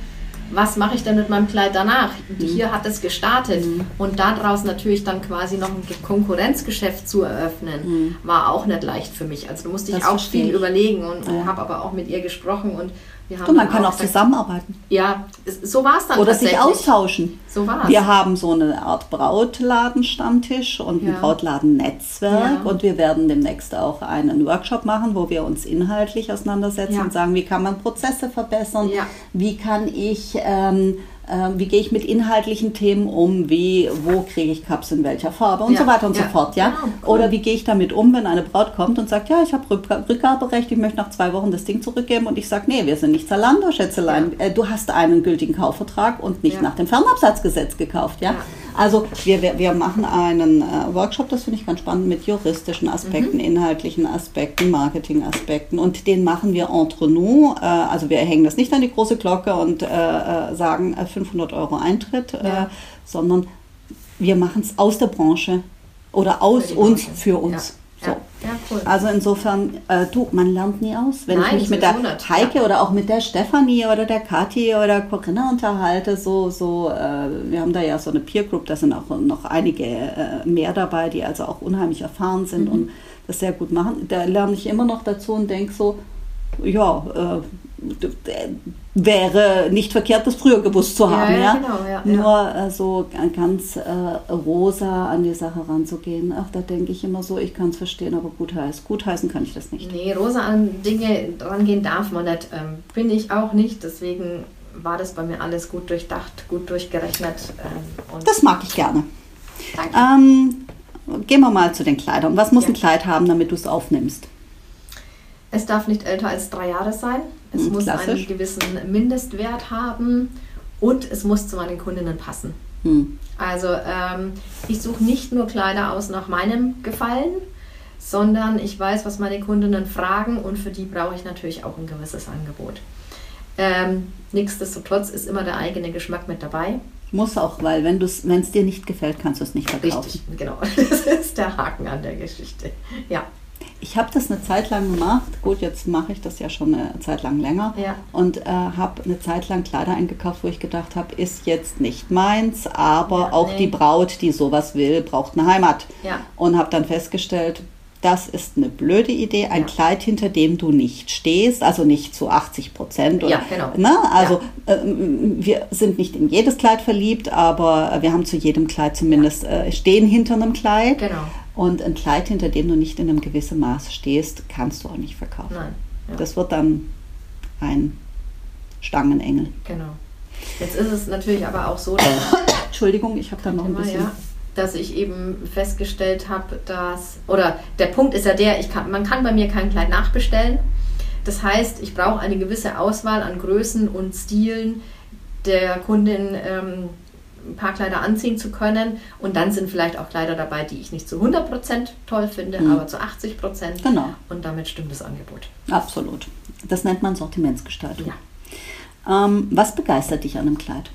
was mache ich denn mit meinem Kleid danach? Mhm. Hier hat es gestartet mhm. und daraus natürlich dann quasi noch ein Konkurrenzgeschäft zu eröffnen, mhm. war auch nicht leicht für mich. Also da musste ich das auch viel ich. überlegen und, ja. habe aber auch mit ihr gesprochen und haben man kann auch, zusammenarbeiten. Ja, so war es dann. Oder sich austauschen. So war es. Wir haben so eine Art Brautladen-Stammtisch und ein ja. Brautladen-Netzwerk ja. und wir werden demnächst auch einen Workshop machen, wo wir uns inhaltlich auseinandersetzen ja. und sagen, wie kann man Prozesse verbessern, wie kann ich ähm, wie gehe ich mit inhaltlichen Themen um, wie, wo kriege ich Cups in welcher Farbe und ja, so weiter und ja, so fort, ja. Genau, cool. Oder wie gehe ich damit um, wenn eine Braut kommt und sagt, ja, ich habe Rückgaberecht, ich möchte nach zwei Wochen das Ding zurückgeben und ich sage, nee, wir sind nicht Zalando, Schätzelein, ja. Äh, du hast einen gültigen Kaufvertrag und nicht nach dem Fernabsatzgesetz gekauft, ja. Also wir, wir, wir machen einen äh, Workshop, das finde ich ganz spannend, mit juristischen Aspekten, mhm. inhaltlichen Aspekten, Marketingaspekten und den machen wir entre nous. Äh, also wir hängen das nicht an die große Glocke und sagen 500 Euro Eintritt, äh, ja. sondern wir machen es aus der Branche oder aus uns für uns. So. Ja, cool. Also insofern, äh, du, man lernt nie aus. Wenn Nein, ich mich mit der nicht. Heike ja. oder auch mit der Stefanie oder der Kathi oder Corinna unterhalte, so, so, äh, wir haben da ja so eine Peer Group, da sind auch noch einige äh, mehr dabei, die also auch unheimlich erfahren sind mhm. und das sehr gut machen. Da lerne ich immer noch dazu und denke so, ja, äh, wäre nicht verkehrt, das früher gewusst zu haben. Ja, ja, Genau, ja Nur äh, so ganz äh, rosa an die Sache ranzugehen, ach, da denke ich immer so, ich kann es verstehen, aber gut heißen. Gut heißen kann ich das nicht. Nee, rosa an Dinge rangehen darf man nicht. Ähm, bin ich auch nicht, deswegen war das bei mir alles gut durchdacht, gut durchgerechnet. Ähm, das mag ich gerne. Danke. Ähm, gehen wir mal zu den Kleidern. Was muss ein Kleid haben, damit du es aufnimmst? Es darf nicht älter als drei Jahre sein. Es hm, muss klassisch. einen gewissen Mindestwert haben und es muss zu meinen Kundinnen passen. Hm. Also ähm, ich suche nicht nur Kleider aus nach meinem Gefallen, sondern ich weiß, was meine Kundinnen fragen und für die brauche ich natürlich auch ein gewisses Angebot. Ähm, nichtsdestotrotz ist immer der eigene Geschmack mit dabei. Muss auch, weil wenn es dir nicht gefällt, kannst du es nicht verkaufen. Richtig, genau. Das ist der Haken an der Geschichte. Ja. Ich habe das eine Zeit lang gemacht. Gut, jetzt mache ich das ja schon eine Zeit lang länger. Ja. Und äh, habe eine Zeit lang Kleider eingekauft, wo ich gedacht habe, ist jetzt nicht meins, aber ja, auch nee. die Braut, die sowas will, braucht eine Heimat. Ja. Und habe dann festgestellt, das ist eine blöde Idee, ein ja. Kleid, hinter dem du nicht stehst, also nicht zu 80 Prozent. Ja, genau. Ne? Also ja. äh, wir sind nicht in jedes Kleid verliebt, aber wir haben zu jedem Kleid zumindest ja. äh, stehen hinter einem Kleid. Genau. Und ein Kleid, hinter dem du nicht in einem gewissen Maß stehst, kannst du auch nicht verkaufen. Nein. Ja. Das wird dann ein Stangenengel. Genau. Jetzt ist es natürlich aber auch so, dass Entschuldigung, ich habe da noch ein bisschen. Ja, dass ich eben festgestellt habe, dass oder der Punkt ist ja der, ich kann, man kann bei mir kein Kleid nachbestellen. Das heißt, ich brauche eine gewisse Auswahl an Größen und Stilen der Kundin ähm, ein paar Kleider anziehen zu können. Und dann sind vielleicht auch Kleider dabei, die ich nicht zu 100% toll finde, mhm. aber zu 80%. Genau. Und damit stimmt das Angebot. Absolut. Das nennt man Sortimentsgestaltung. Ja. Ähm, was begeistert dich an einem Kleid?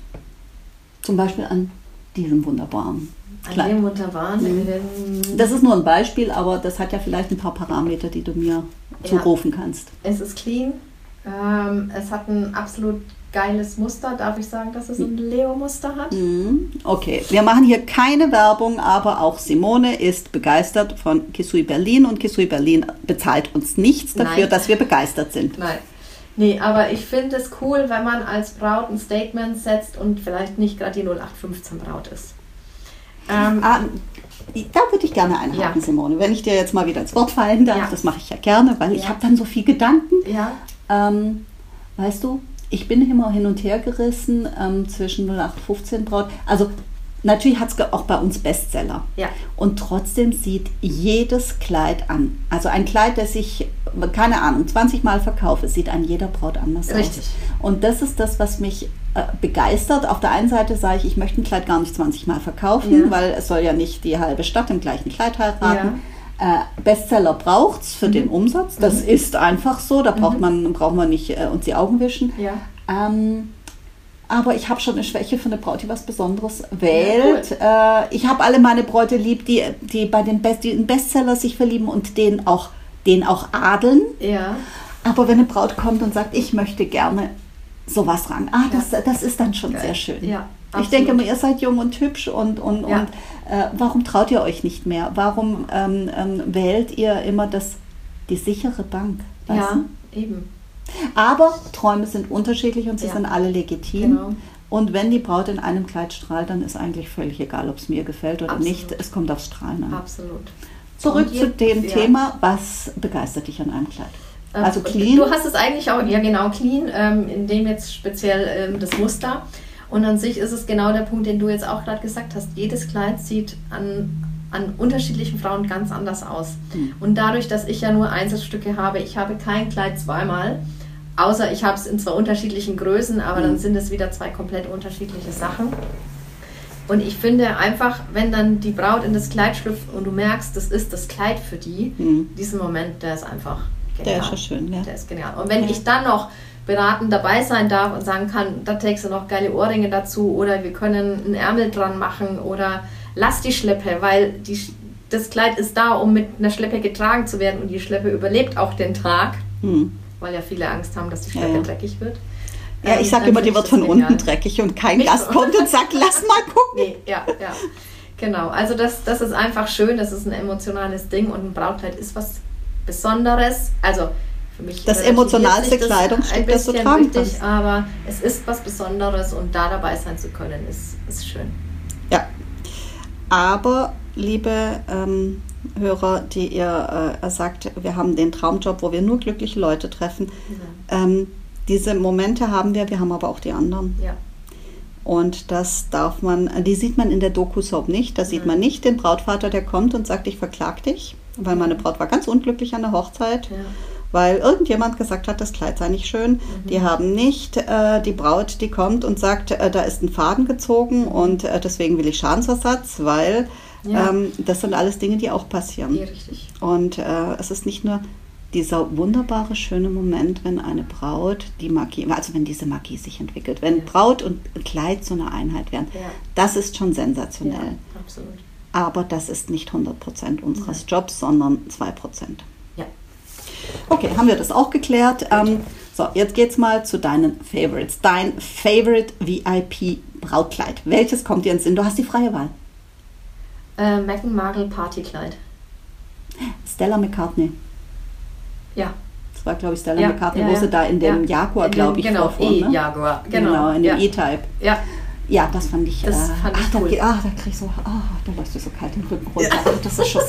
Zum Beispiel an diesem wunderbaren Kleid. An dem wunderbaren? Mhm. Das ist nur ein Beispiel, aber das hat ja vielleicht ein paar Parameter, die du mir zurufen ja. kannst. Es ist clean. Ähm, es hat ein absolut geiles Muster. Darf ich sagen, dass es ein Leo-Muster hat? Mhm. Okay, wir machen hier keine Werbung, aber auch Simone ist begeistert von Kisui Berlin und Kisui Berlin bezahlt uns nichts dafür, Nein. dass wir begeistert sind. Nein. Nee, aber ich finde es cool, wenn man als Braut ein Statement setzt und vielleicht nicht gerade die 0815 Braut ist. Ähm, ah, da würde ich gerne einhaken, ja. Simone. Wenn ich dir jetzt mal wieder ins Wort fallen darf, ja. das mache ich ja gerne, weil ja. ich habe dann so viel Gedanken. Ja. Ähm, weißt du, ich bin immer hin und her gerissen ähm, zwischen 0815 Braut. Also natürlich hat es auch bei uns Bestseller. Ja. Und trotzdem sieht jedes Kleid an. Also ein Kleid, das ich, keine Ahnung, 20 Mal verkaufe, sieht an jeder Braut anders Richtig. aus. Und das ist das, was mich äh, begeistert. Auf der einen Seite sage ich, ich möchte ein Kleid gar nicht 20 Mal verkaufen, ja. weil es soll ja nicht die halbe Stadt im gleichen Kleid heiraten. Ja. Äh, Bestseller braucht es für Mhm. den Umsatz. Das ist einfach so. Da braucht man, braucht man nicht äh, uns die Augen wischen. Ja. Ähm, aber ich habe schon eine Schwäche für eine Braut, die was Besonderes wählt. äh, ich habe alle meine Bräute lieb, die, die bei den, Best, die Bestseller sich verlieben und den auch, den auch adeln. Ja. Aber wenn eine Braut kommt und sagt, ich möchte gerne sowas ran, ah, das, das ist dann schon sehr schön. Ja, ich absolut. denke immer, ihr seid jung und hübsch und, und, Ja. und äh, warum traut ihr euch nicht mehr? Warum ähm, ähm, wählt ihr immer das, die sichere Bank? Ja, du? eben. Aber Träume sind unterschiedlich und sie Ja. sind alle legitim. Genau. Und wenn die Braut in einem Kleid strahlt, dann ist eigentlich völlig egal, ob es mir gefällt oder Absolut. nicht. Es kommt aufs Strahlen an. Absolut. Zurück Und zu dem ja. Thema, was begeistert dich an einem Kleid? Ähm, Also clean? Du hast es eigentlich auch, ja genau, clean, ähm, in dem jetzt speziell ähm, das Muster. Und an sich ist es genau der Punkt, den du jetzt auch gerade gesagt hast. Jedes Kleid sieht an, an unterschiedlichen Frauen ganz anders aus. Hm. Und dadurch, dass ich ja nur Einzelstücke habe, ich habe kein Kleid zweimal, außer ich habe es in zwei unterschiedlichen Größen, aber dann Hm. sind es wieder zwei komplett unterschiedliche Sachen. Und ich finde einfach, wenn dann die Braut in das Kleid schlüpft und du merkst, das ist das Kleid für die, Hm. diesen Moment, der ist einfach Der genial. ist ja schön, ja. Der ist genial. Und wenn Ja. ich dann noch beratend dabei sein darf und sagen kann, da trägst du noch geile Ohrringe dazu oder wir können einen Ärmel dran machen oder lass die Schleppe, weil die, das Kleid ist da, um mit einer Schleppe getragen zu werden und die Schleppe überlebt auch den Tag, Hm. weil ja viele Angst haben, dass die Ja, Schleppe ja. dreckig wird. Ja, Ähm, ich sage dann immer, die wird von genial. unten dreckig und kein Nicht Gast kommt und sagt, lass mal gucken. Nee, ja, ja. Genau. Also das, das ist einfach schön, das ist ein emotionales Ding und ein Brautkleid ist was Besonderes. Also Das emotionalste Kleidungsstück, das du tragen richtig, kannst. aber es ist was Besonderes und da dabei sein zu können, ist, ist schön. Ja. Aber, liebe ähm, Hörer, die ihr äh, sagt, wir haben den Traumjob, wo wir nur glückliche Leute treffen, ähm, diese Momente haben wir, wir haben aber auch die anderen. Ja. Und das darf man, die sieht man in der Doku-Soap nicht. Da sieht Nein. man nicht den Brautvater, der kommt und sagt, ich verklag dich. Weil meine Braut war ganz unglücklich an der Hochzeit, Ja. Weil irgendjemand gesagt hat, das Kleid sei nicht schön. Die haben nicht äh, die Braut, die kommt und sagt, äh, da ist ein Faden gezogen und äh, deswegen will ich Schadensersatz, weil Ja. ähm, das sind alles Dinge, die auch passieren. Ja, richtig. Und äh, es ist nicht nur dieser wunderbare, schöne Moment, wenn eine Braut die Magie, also wenn diese Magie sich entwickelt, wenn Ja. Braut und Kleid zu einer Einheit werden, Ja. das ist schon Ja, sensationell. absolut. Aber das ist nicht 100% unseres Jobs, sondern 2%. Ja. Okay, haben wir das auch geklärt. Ähm, so, jetzt geht's mal zu deinen Favorites. Dein Favorite VIP Brautkleid. Welches kommt dir ins Sinn? Du hast die freie Wahl. Äh, Meghan Markle Partykleid. Stella McCartney. Ja. Das war, glaube ich, Stella Ja, McCartney, ja, wo ja. sie da in dem Ja. Jaguar, In glaube ich, genau, vorfuhr, ne? E-Jaguar, genau, in ja. dem E-Type. Ja. Ja, das fand ich. Das äh, fand ach, da, cool. geht- ah, da krieg ich so, ah, da läuft dir so kalt den Rücken runter. Das ist schon,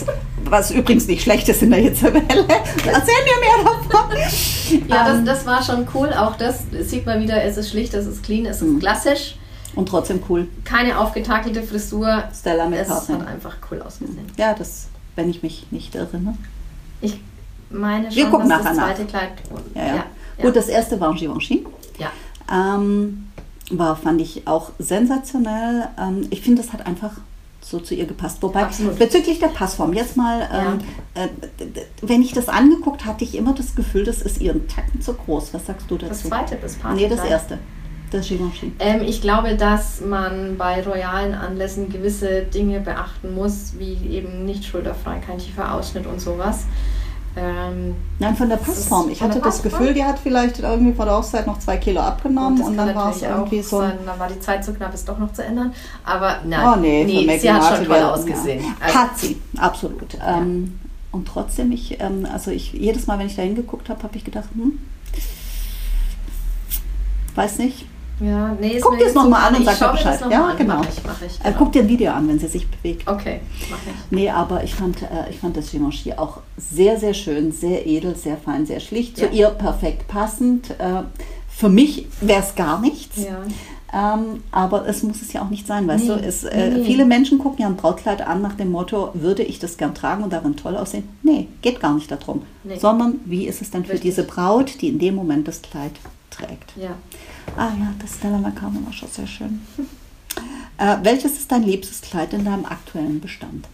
was übrigens nicht schlecht ist in der Hitzewelle. Erzähl mir mehr davon. Ja, Ähm, das, das war schon cool. Auch das sieht man wieder, es ist schlicht, es ist clean, es ist Mhm. klassisch. Und trotzdem cool. Keine aufgetakelte Frisur. Stella Es McCartney. hat einfach cool ausgesehen. Ja, das, wenn ich mich nicht irre. Ne? Ich meine schon, Wir gucken dass das nachher nach. zweite Kleid. Ja, ja. ja, Gut, das erste war Givenchy. ja. Ähm, war, fand ich auch sensationell. Ähm, ich finde, das hat einfach so zu ihr gepasst. Wobei, Absolut. bezüglich der Passform, jetzt mal, ähm, äh, wenn ich das angeguckt hatte, ich immer das Gefühl, das ist ihren Tacken zu groß. Was sagst du dazu? Das zweite, das Nee, Partykleid. das erste. Das Givenchy. Ähm, ich glaube, dass man bei royalen Anlässen gewisse Dinge beachten muss, wie eben nicht schulterfrei, kein tiefer Ausschnitt und sowas. Ähm, Nein, von der Passform. Ich hatte das? Gefühl, die hat vielleicht irgendwie vor der Hochzeit noch zwei Kilo abgenommen und kann dann war es irgendwie so ein sein, dann war die Zeit zu knapp, es doch noch zu ändern. Aber nein, Oh nee, nee sie hat schon toll ausgesehen. Ja. Also, Hat sie, absolut. Ähm, und trotzdem, ich, ähm, also ich, jedes Mal, wenn ich da hingeguckt habe, habe ich gedacht, hm, weiß nicht. Ja, nee, Guck dir es jetzt noch mal zu- an und sag Bescheid. Ja, an. genau. Mach ich, mach ich. Genau. guck dir ein Video an, wenn sie sich bewegt. Okay, mach ich. Nee, aber ich fand, äh, ich fand das Givenchy auch sehr, sehr schön, sehr edel, sehr fein, sehr schlicht, zu Ja. ihr perfekt passend. Äh, für mich wäre es gar nichts. Ja. Ähm, aber es muss es ja auch nicht sein, weißt Nee, du? Es, äh, nee. Viele Menschen gucken ja ein Brautkleid an nach dem Motto, würde ich das gern tragen und darin toll aussehen? Nee, geht gar nicht darum. Nee. Sondern wie ist es denn für Richtig. diese Braut, die in dem Moment das Kleid trägt? Ja. Ah ja, das Stella McCartney war schon sehr schön. äh, welches ist dein liebstes Kleid in deinem aktuellen Bestand?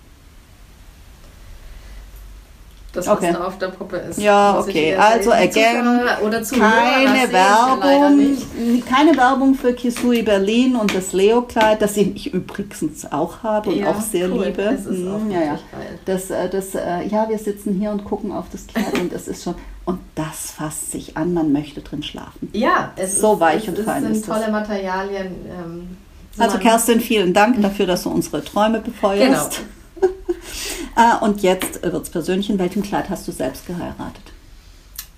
Das, Okay. was da auf der Puppe ist. Ja, okay. Also, again, Zuhörer, das Keine Werbung, keine Werbung für Kisui Berlin und das Leo-Kleid, das ich übrigens auch habe und Ja, auch sehr cool. liebe. Das ist auch Mm, ja, ja. Das, äh, das, äh, ja, wir sitzen hier und gucken auf das Kleid und es ist schon, und das fasst sich an, man möchte drin schlafen. Ja, es So ist, weich es und ist, fein sind ist das. tolle Materialien. Ähm, so Also Kerstin, vielen Dank dafür, dass du unsere Träume befeuerst. Äh, und jetzt wird es persönlich. In welchem Kleid hast du selbst geheiratet?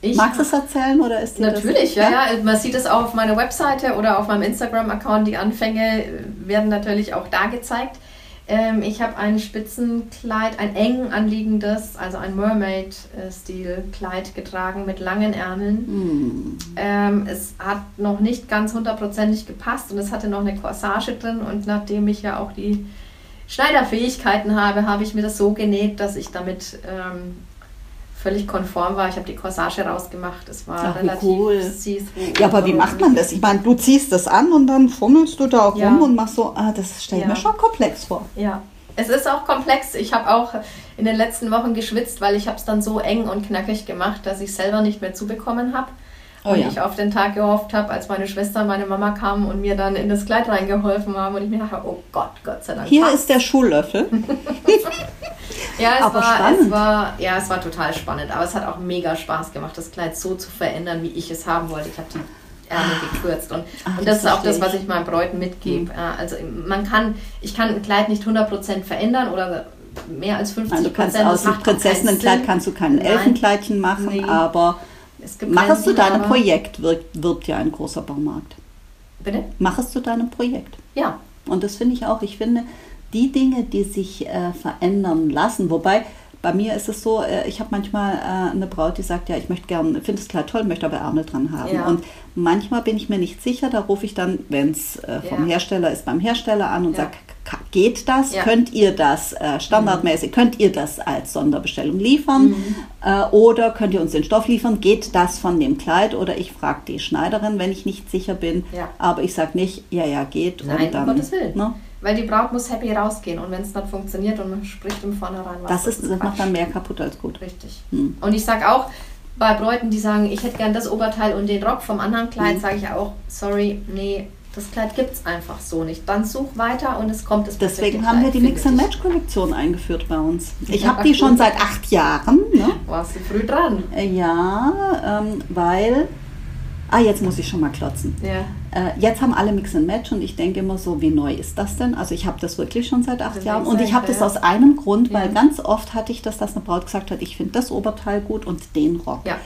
Ich Magst du es erzählen oder ist dir Natürlich, das, ja, ja. Man sieht es auch auf meiner Webseite oder auf meinem Instagram-Account. Die Anfänge äh, werden natürlich auch da gezeigt. Ähm, ich habe ein Spitzenkleid, ein eng anliegendes, also ein Mermaid-Stil-Kleid getragen mit langen Ärmeln. Ähm, es hat noch nicht ganz hundertprozentig gepasst und es hatte noch eine Corsage drin. Und nachdem ich ja auch die Schneiderfähigkeiten habe, habe ich mir das so genäht, dass ich damit ähm, völlig konform war. Ich habe die Corsage rausgemacht. Es war Ach, relativ cool. Ja, aber wie macht man das? Ich meine, du ziehst das an und dann fummelst du da rum Ja. und machst so, ah, das stelle ich Ja. mir schon komplex vor. Ja, es ist auch komplex. Ich habe auch in den letzten Wochen geschwitzt, weil ich habe es dann so eng und knackig gemacht, dass ich selber nicht mehr zubekommen habe. Oh und ja. ich auf den Tag gehofft habe, als meine Schwester und meine Mama kamen und mir dann in das Kleid reingeholfen haben und ich mir dachte, oh Gott, Gott sei Dank. Hier passt. ist der Schuhlöffel. ja, es aber war, spannend. es war, ja, es war total spannend, aber es hat auch mega Spaß gemacht, das Kleid so zu verändern, wie ich es haben wollte. Ich habe die Ärmel gekürzt und, Ach, und das ist auch das, was ich meinen Bräuten mitgebe. Äh, Also man kann, ich kann ein Kleid nicht 100% verändern oder mehr als 50%. Nein, du kannst aus dem Prinzessinnenkleid Sinn. kannst du kein. Elfenkleidchen machen, Nee. aber Es gibt mach keinen es zu Sinn, deinem Projekt, wirkt, wirbt ja ein großer Baumarkt. Bitte? Mach es zu deinem Projekt. Ja. Und das finde ich auch. Ich finde, die Dinge, die sich äh, verändern lassen, wobei bei mir ist es so, äh, ich habe manchmal äh, eine Braut, die sagt, ja, ich möchte gerne, finde das Kleid toll, möchte aber Ärmel dran haben. Ja. Und manchmal bin ich mir nicht sicher, da rufe ich dann, wenn es äh, vom Ja. Hersteller ist, beim Hersteller an und Ja. sage, geht das? Ja. Könnt ihr das äh, standardmäßig, könnt ihr das als Sonderbestellung liefern? Mhm. Äh, oder könnt ihr uns den Stoff liefern? Geht das von dem Kleid? Oder ich frage die Schneiderin, wenn ich nicht sicher bin. Ja. Aber ich sage nicht, ja, ja, geht. Nein, und um dann, Gottes Willen. Ne? Weil die Braut muss happy rausgehen und wenn es nicht funktioniert und man spricht im Vornherein was. Das, ist, das macht dann mehr kaputt als gut. Richtig. Hm. Und ich sage auch, bei Bräuten, die sagen, ich hätte gern das Oberteil und den Rock vom anderen Kleid, Mhm. sage ich auch, sorry, nee, das Kleid gibt es einfach so nicht. Dann such weiter und es kommt das Deswegen haben wir die Mix and. Match Kollektion eingeführt bei uns. Ich habe die schon seit acht Jahren. Ne? Warst du früh dran? Äh, Ja, ähm, weil. Ah, jetzt muss ich schon mal klotzen. Ja. Äh, jetzt haben alle Mix and Match und ich denke immer so, wie neu ist das denn? Also ich habe das wirklich schon seit acht Das Jahren und ich habe das aus einem Grund, weil Ja. ganz oft hatte ich das, dass eine Braut gesagt hat, ich finde das Oberteil gut und den Rock. Ja.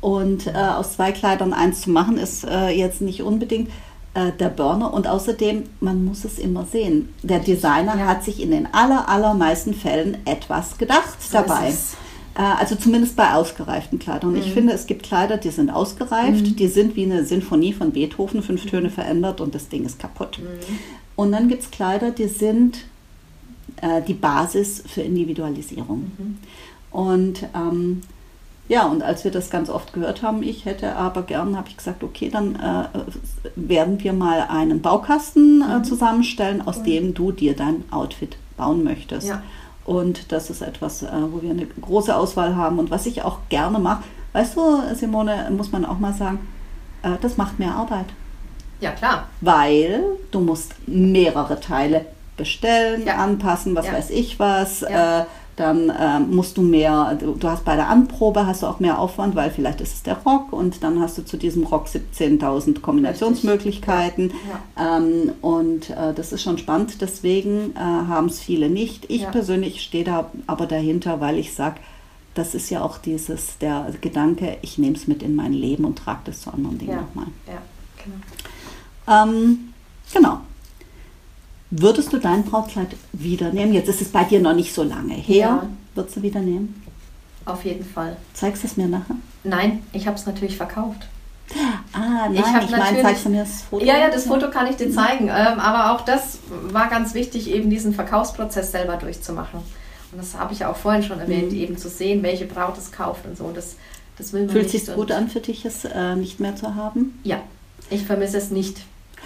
Und äh, aus zwei Kleidern eins zu machen, ist äh, jetzt nicht unbedingt äh, der Burner. Und außerdem, man muss es immer sehen. Der Designer Ja. hat sich in den aller, allermeisten Fällen etwas gedacht So dabei. Äh, Also zumindest bei ausgereiften Kleidern. Und Ich Mhm. finde, es gibt Kleider, die sind ausgereift, Mhm. die sind wie eine Sinfonie von Beethoven, fünf Töne verändert und das Ding ist kaputt. Mhm. Und dann gibt es Kleider, die sind äh, die Basis für Individualisierung. Mhm. Und ähm, ja, und als wir das ganz oft gehört haben, ich hätte aber gern, habe ich gesagt, okay, dann äh, werden wir mal einen Baukasten äh, Mhm. zusammenstellen, aus Cool. dem du dir dein Outfit bauen möchtest. Ja. Und das ist etwas, äh, wo wir eine große Auswahl haben und was ich auch gerne mache. Weißt du, Simone, muss man auch mal sagen, äh, das macht mehr Arbeit, ja, klar. weil du musst mehrere Teile bestellen, Ja. anpassen, was Ja. weiß ich was. Ja. Dann ähm, musst du mehr, du, du hast bei der Anprobe hast du auch mehr Aufwand, weil vielleicht ist es der Rock und dann hast du zu diesem Rock 17.000 Kombinationsmöglichkeiten. Ja. Ähm, und äh, das ist schon spannend, deswegen äh, haben es viele nicht. Ich Ja. persönlich stehe da aber dahinter, weil ich sage, das ist ja auch dieses, der Gedanke, ich nehme es mit in mein Leben und trage das zu anderen Dingen Ja. nochmal. Ja, genau. Ähm, genau. Würdest du dein Brautkleid wieder nehmen? Jetzt ist es bei dir noch nicht so lange her. Ja. Würdest du wieder nehmen? Auf jeden Fall. Zeigst du es mir nachher? Nein, ich habe es natürlich verkauft. Ah, nein, Ich ich, meine, zeigst du mir das Foto? Ja, ja, das Foto kann ich dir zeigen. Ähm, aber auch das war ganz wichtig, eben diesen Verkaufsprozess selber durchzumachen. Und das habe ich ja auch vorhin schon erwähnt, Mhm. eben zu sehen, welche Braut es kauft und so. Das, das will man Fühlt sich gut an für dich, es äh, nicht mehr zu haben? Ja, ich vermisse es nicht.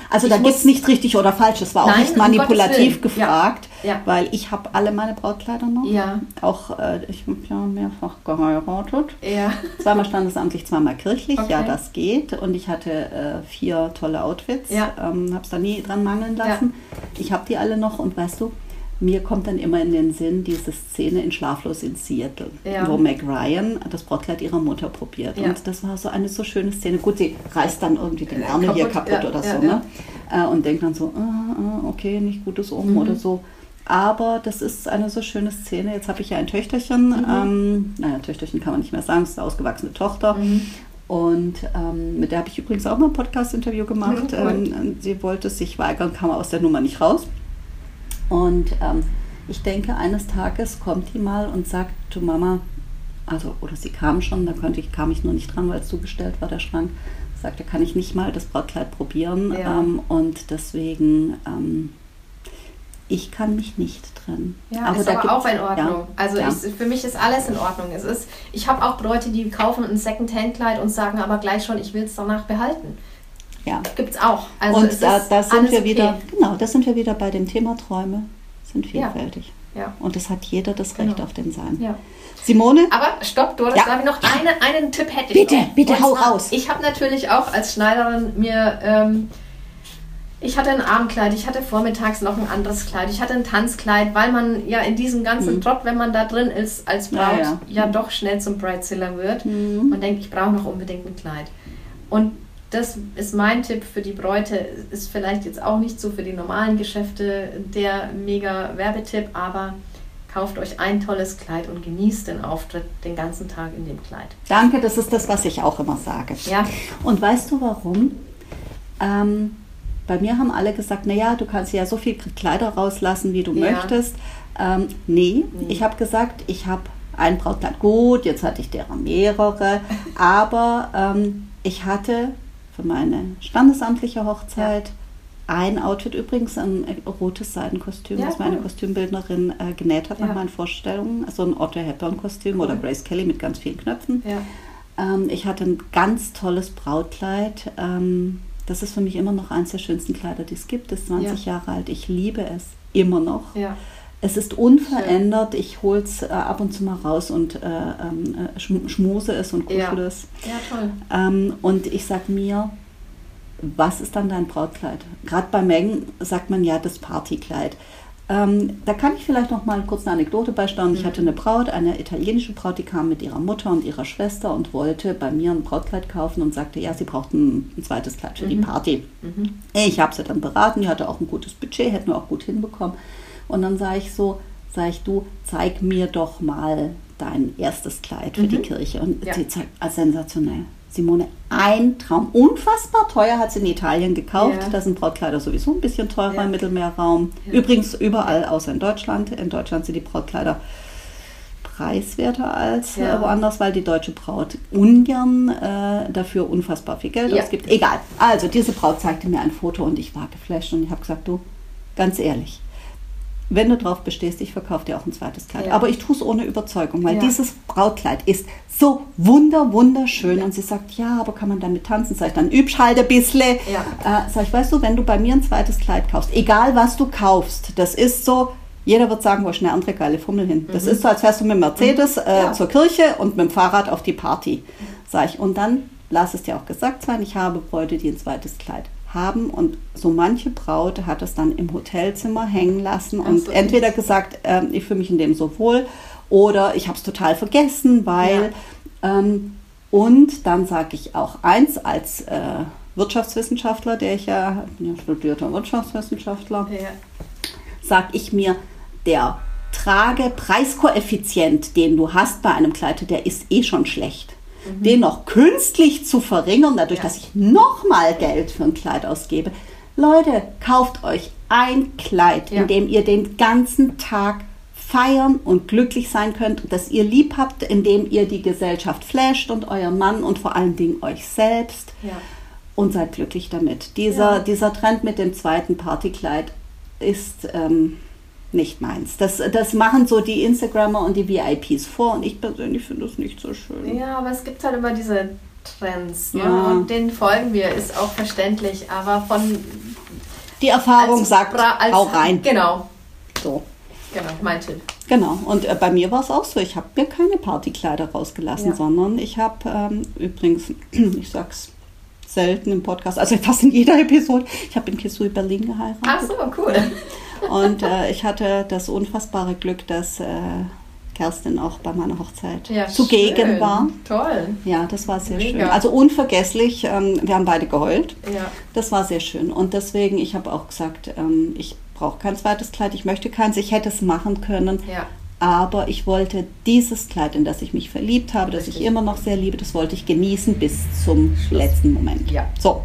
Also Ich da gibt es muss- nicht richtig oder falsch. Es war auch Nein, nicht um Gottes manipulativ. Ja. gefragt, Ja. weil ich habe alle meine Brautkleider noch. Ja, Auch äh, ich habe ja mehrfach geheiratet. ja. Zweimal standesamtlich, zweimal kirchlich. Ja, Okay. das geht. Und ich hatte äh, vier tolle Outfits. Ja. Ähm, habe es da nie dran mangeln lassen. Ich habe die alle noch und weißt du, mir kommt dann immer in den Sinn diese Szene in Schlaflos in Seattle, Ja. wo Meg Ryan das Brautkleid ihrer Mutter probiert. Ja. Und das war so eine so schöne Szene. Gut, sie reißt dann irgendwie den Ärmel hier kaputt, kaputt ja, oder so. Ne? Äh, und denkt dann so, ah, ah, okay, nicht gutes um Mhm. oder so. Aber das ist eine so schöne Szene. Jetzt habe ich ja ein Töchterchen. Mhm. Ähm, naja, Töchterchen kann man nicht mehr sagen, es ist eine ausgewachsene Tochter. Mhm. Und ähm, mit der habe ich übrigens auch mal ein Podcast-Interview gemacht. Mhm, cool. ähm, sie wollte sich weigern, kam aus der Nummer nicht raus. Und ähm, ich denke, eines Tages kommt die mal und sagt, du Mama, also, oder sie kam schon, da konnte ich, kam ich nur nicht dran, weil es zugestellt war, der Schrank. Sagte, kann ich nicht mal das Brautkleid probieren. Ja. Ähm, und deswegen, ähm, ich kann mich nicht trennen. Ja, ist da aber auch in Ordnung. Ja, also ja. Ich, für mich ist alles in Ordnung. Es ist, ich habe auch Leute, die kaufen ein Second-Hand-Kleid und sagen aber gleich schon, ich will es danach behalten. Ja. Gibt es auch. Also und da, da sind wir okay. wieder, genau, da sind wir wieder bei dem Thema Träume, sind Ja. vielfältig. Ja. Und es hat jeder das Recht Genau. auf den Sein. Ja. Simone? Aber stopp, Doris, Ja. darf ich noch eine, einen Tipp hätte ich Bitte, noch. bitte, Und hau zwar, raus. Ich habe natürlich auch als Schneiderin mir, ähm, ich hatte ein Abendkleid, ich hatte vormittags noch ein anderes Kleid, ich hatte ein Tanzkleid, weil man ja in diesem ganzen Mhm. Trott, wenn man da drin ist als Braut, Ja, ja, ja. doch schnell zum Bridezilla wird. Mhm. Man denkt, ich brauche noch unbedingt ein Kleid. Und das ist mein Tipp für die Bräute. Ist vielleicht jetzt auch nicht so für die normalen Geschäfte der mega Werbetipp, aber kauft euch ein tolles Kleid und genießt den Auftritt den ganzen Tag in dem Kleid. Danke, das ist das, was ich auch immer sage. Ja, Und weißt du warum? Ähm, bei mir haben alle gesagt, naja, du kannst ja so viel Kleider rauslassen, wie du Ja. möchtest. Ähm, nee, Nee. ich habe gesagt, ich habe ein Brautkleid. Gut, jetzt hatte ich derer mehrere, aber ähm, ich hatte für meine standesamtliche Hochzeit ein Outfit, übrigens ein rotes Seidenkostüm, Ja, das meine cool. Kostümbildnerin äh, genäht hat nach Ja. meinen Vorstellungen. Also ein Otto Hepburn-Kostüm Cool. oder Grace Kelly mit ganz vielen Knöpfen. ja, Ähm, ich hatte ein ganz tolles Brautkleid. Ähm, das ist für mich immer noch eines der schönsten Kleider, die es gibt. Ist 20 Jahre alt. Ich liebe es immer noch. Es ist unverändert. Ich hole es äh, ab und zu mal raus und äh, ähm, äh, schm- schmuse es und kuschel es. Ja, toll. Ähm, und ich sag mir, was ist dann dein Brautkleid? Gerade bei Mengen sagt man ja das Partykleid. Ähm, da kann ich vielleicht noch mal kurz eine Anekdote beisteuern. Ich Mhm. hatte eine Braut, eine italienische Braut, die kam mit ihrer Mutter und ihrer Schwester und wollte bei mir ein Brautkleid kaufen und sagte, ja, sie braucht ein, ein zweites Kleid für die Mhm. Party. Mhm. Ich habe sie dann beraten, die hatte auch ein gutes Budget, hätten wir auch gut hinbekommen. Und dann sage ich so, sage ich, du, zeig mir doch mal dein erstes Kleid für die Mhm. Kirche. Und Ja. sie zeigt, ah, sensationell. Simone, ein Traum. Unfassbar teuer hat sie in Italien gekauft. Ja. Da sind Brautkleider sowieso ein bisschen teurer Ja. im Mittelmeerraum. Ja. Übrigens überall außer in Deutschland. In Deutschland sind die Brautkleider preiswerter als Ja. äh, woanders, weil die deutsche Braut ungern äh, dafür unfassbar viel Geld Ja. ausgibt. Egal. Also diese Braut zeigte mir ein Foto und ich war geflasht und ich habe gesagt, du, ganz ehrlich, wenn du drauf bestehst, ich verkaufe dir auch ein zweites Kleid. Ja. Aber ich tue es ohne Überzeugung, weil Ja. dieses Brautkleid ist so wunder, wunderschön. Ja. Und sie sagt, ja, aber kann man damit tanzen? Sag ich, dann übsch halt ein bisschen. Ja. Äh, sag ich, weißt du, wenn du bei mir ein zweites Kleid kaufst, egal was du kaufst, das ist so, jeder wird sagen, wo ist eine andere geile Fummel hin. Das Mhm. ist so, als wärst du mit dem Mercedes äh, Ja. zur Kirche und mit dem Fahrrad auf die Party. Sag ich, und dann lass es dir auch gesagt sein, ich habe Bräute, die ein zweites Kleid haben und so manche Braut hat es dann im Hotelzimmer hängen lassen und so. entweder gesagt, ähm, ich fühle mich in dem so wohl oder ich habe es total vergessen, weil ähm, und dann sage ich auch eins als äh, Wirtschaftswissenschaftler, der ich ja, bin ja studierter Wirtschaftswissenschaftler, Ja. sage ich mir, der Trage-Preiskoeffizient, den du hast bei einem Kleid, der ist eh schon schlecht. Den noch künstlich zu verringern, dadurch, Mhm. Ja. dass ich nochmal Geld für ein Kleid ausgebe. Leute, kauft euch ein Kleid, Ja. in dem ihr den ganzen Tag feiern und glücklich sein könnt, das ihr lieb habt, in dem ihr die Gesellschaft flasht und euer Mann und vor allen Dingen euch selbst Ja. und seid glücklich damit. Dieser, Ja. dieser Trend mit dem zweiten Partykleid ist ähm, nicht meins. Das, das machen so die Instagrammer und die VIPs vor und ich persönlich finde das nicht so schön. Ja, aber es gibt halt immer diese Trends. Ne? Ja. Und denen folgen wir, ist auch verständlich. Aber von Die Erfahrung Als sagt, als- hau rein. Genau, So. genau, mein Tipp. Genau, und äh, bei mir war es auch so. Ich habe mir keine Partykleider rausgelassen, Ja. sondern ich habe ähm, übrigens, ich sag's selten im Podcast, also fast in jeder Episode, ich habe in Kisui Berlin geheiratet. Ach so, cool. Und äh, ich hatte das unfassbare Glück, dass äh, Kerstin auch bei meiner Hochzeit Ja, zugegen schön. war. Toll. Ja, das war sehr Mega. schön. Also unvergesslich. Ähm, wir haben beide geheult. Ja, Das war sehr schön. Und deswegen, ich habe auch gesagt, ähm, ich brauche kein zweites Kleid, ich möchte keins. Ich hätte es machen können, ja. aber ich wollte dieses Kleid, in das ich mich verliebt habe, das ich immer noch sehr liebe, das wollte ich genießen bis zum letzten Moment. Ja. So.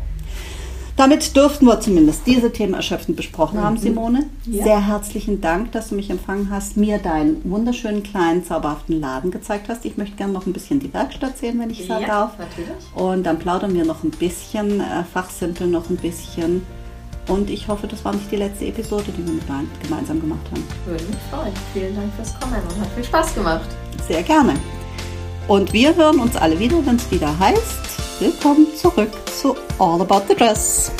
Damit dürften wir zumindest diese Themen erschöpfend besprochen haben, Simone. Mhm. Ja. Sehr herzlichen Dank, dass du mich empfangen hast, mir deinen wunderschönen kleinen, zauberhaften Laden gezeigt hast. Ich möchte gerne noch ein bisschen die Werkstatt sehen, wenn ich sagen ja, darf. natürlich. Und dann plaudern wir noch ein bisschen, äh, fachsimpeln noch ein bisschen. Und ich hoffe, das war nicht die letzte Episode, die wir mit gemeinsam gemacht haben. Würde mich freuen. Vielen Dank fürs Kommen und hat viel Spaß gemacht. Sehr gerne. Und wir hören uns alle wieder, wenn es wieder heißt, willkommen zurück zu All About the Dress.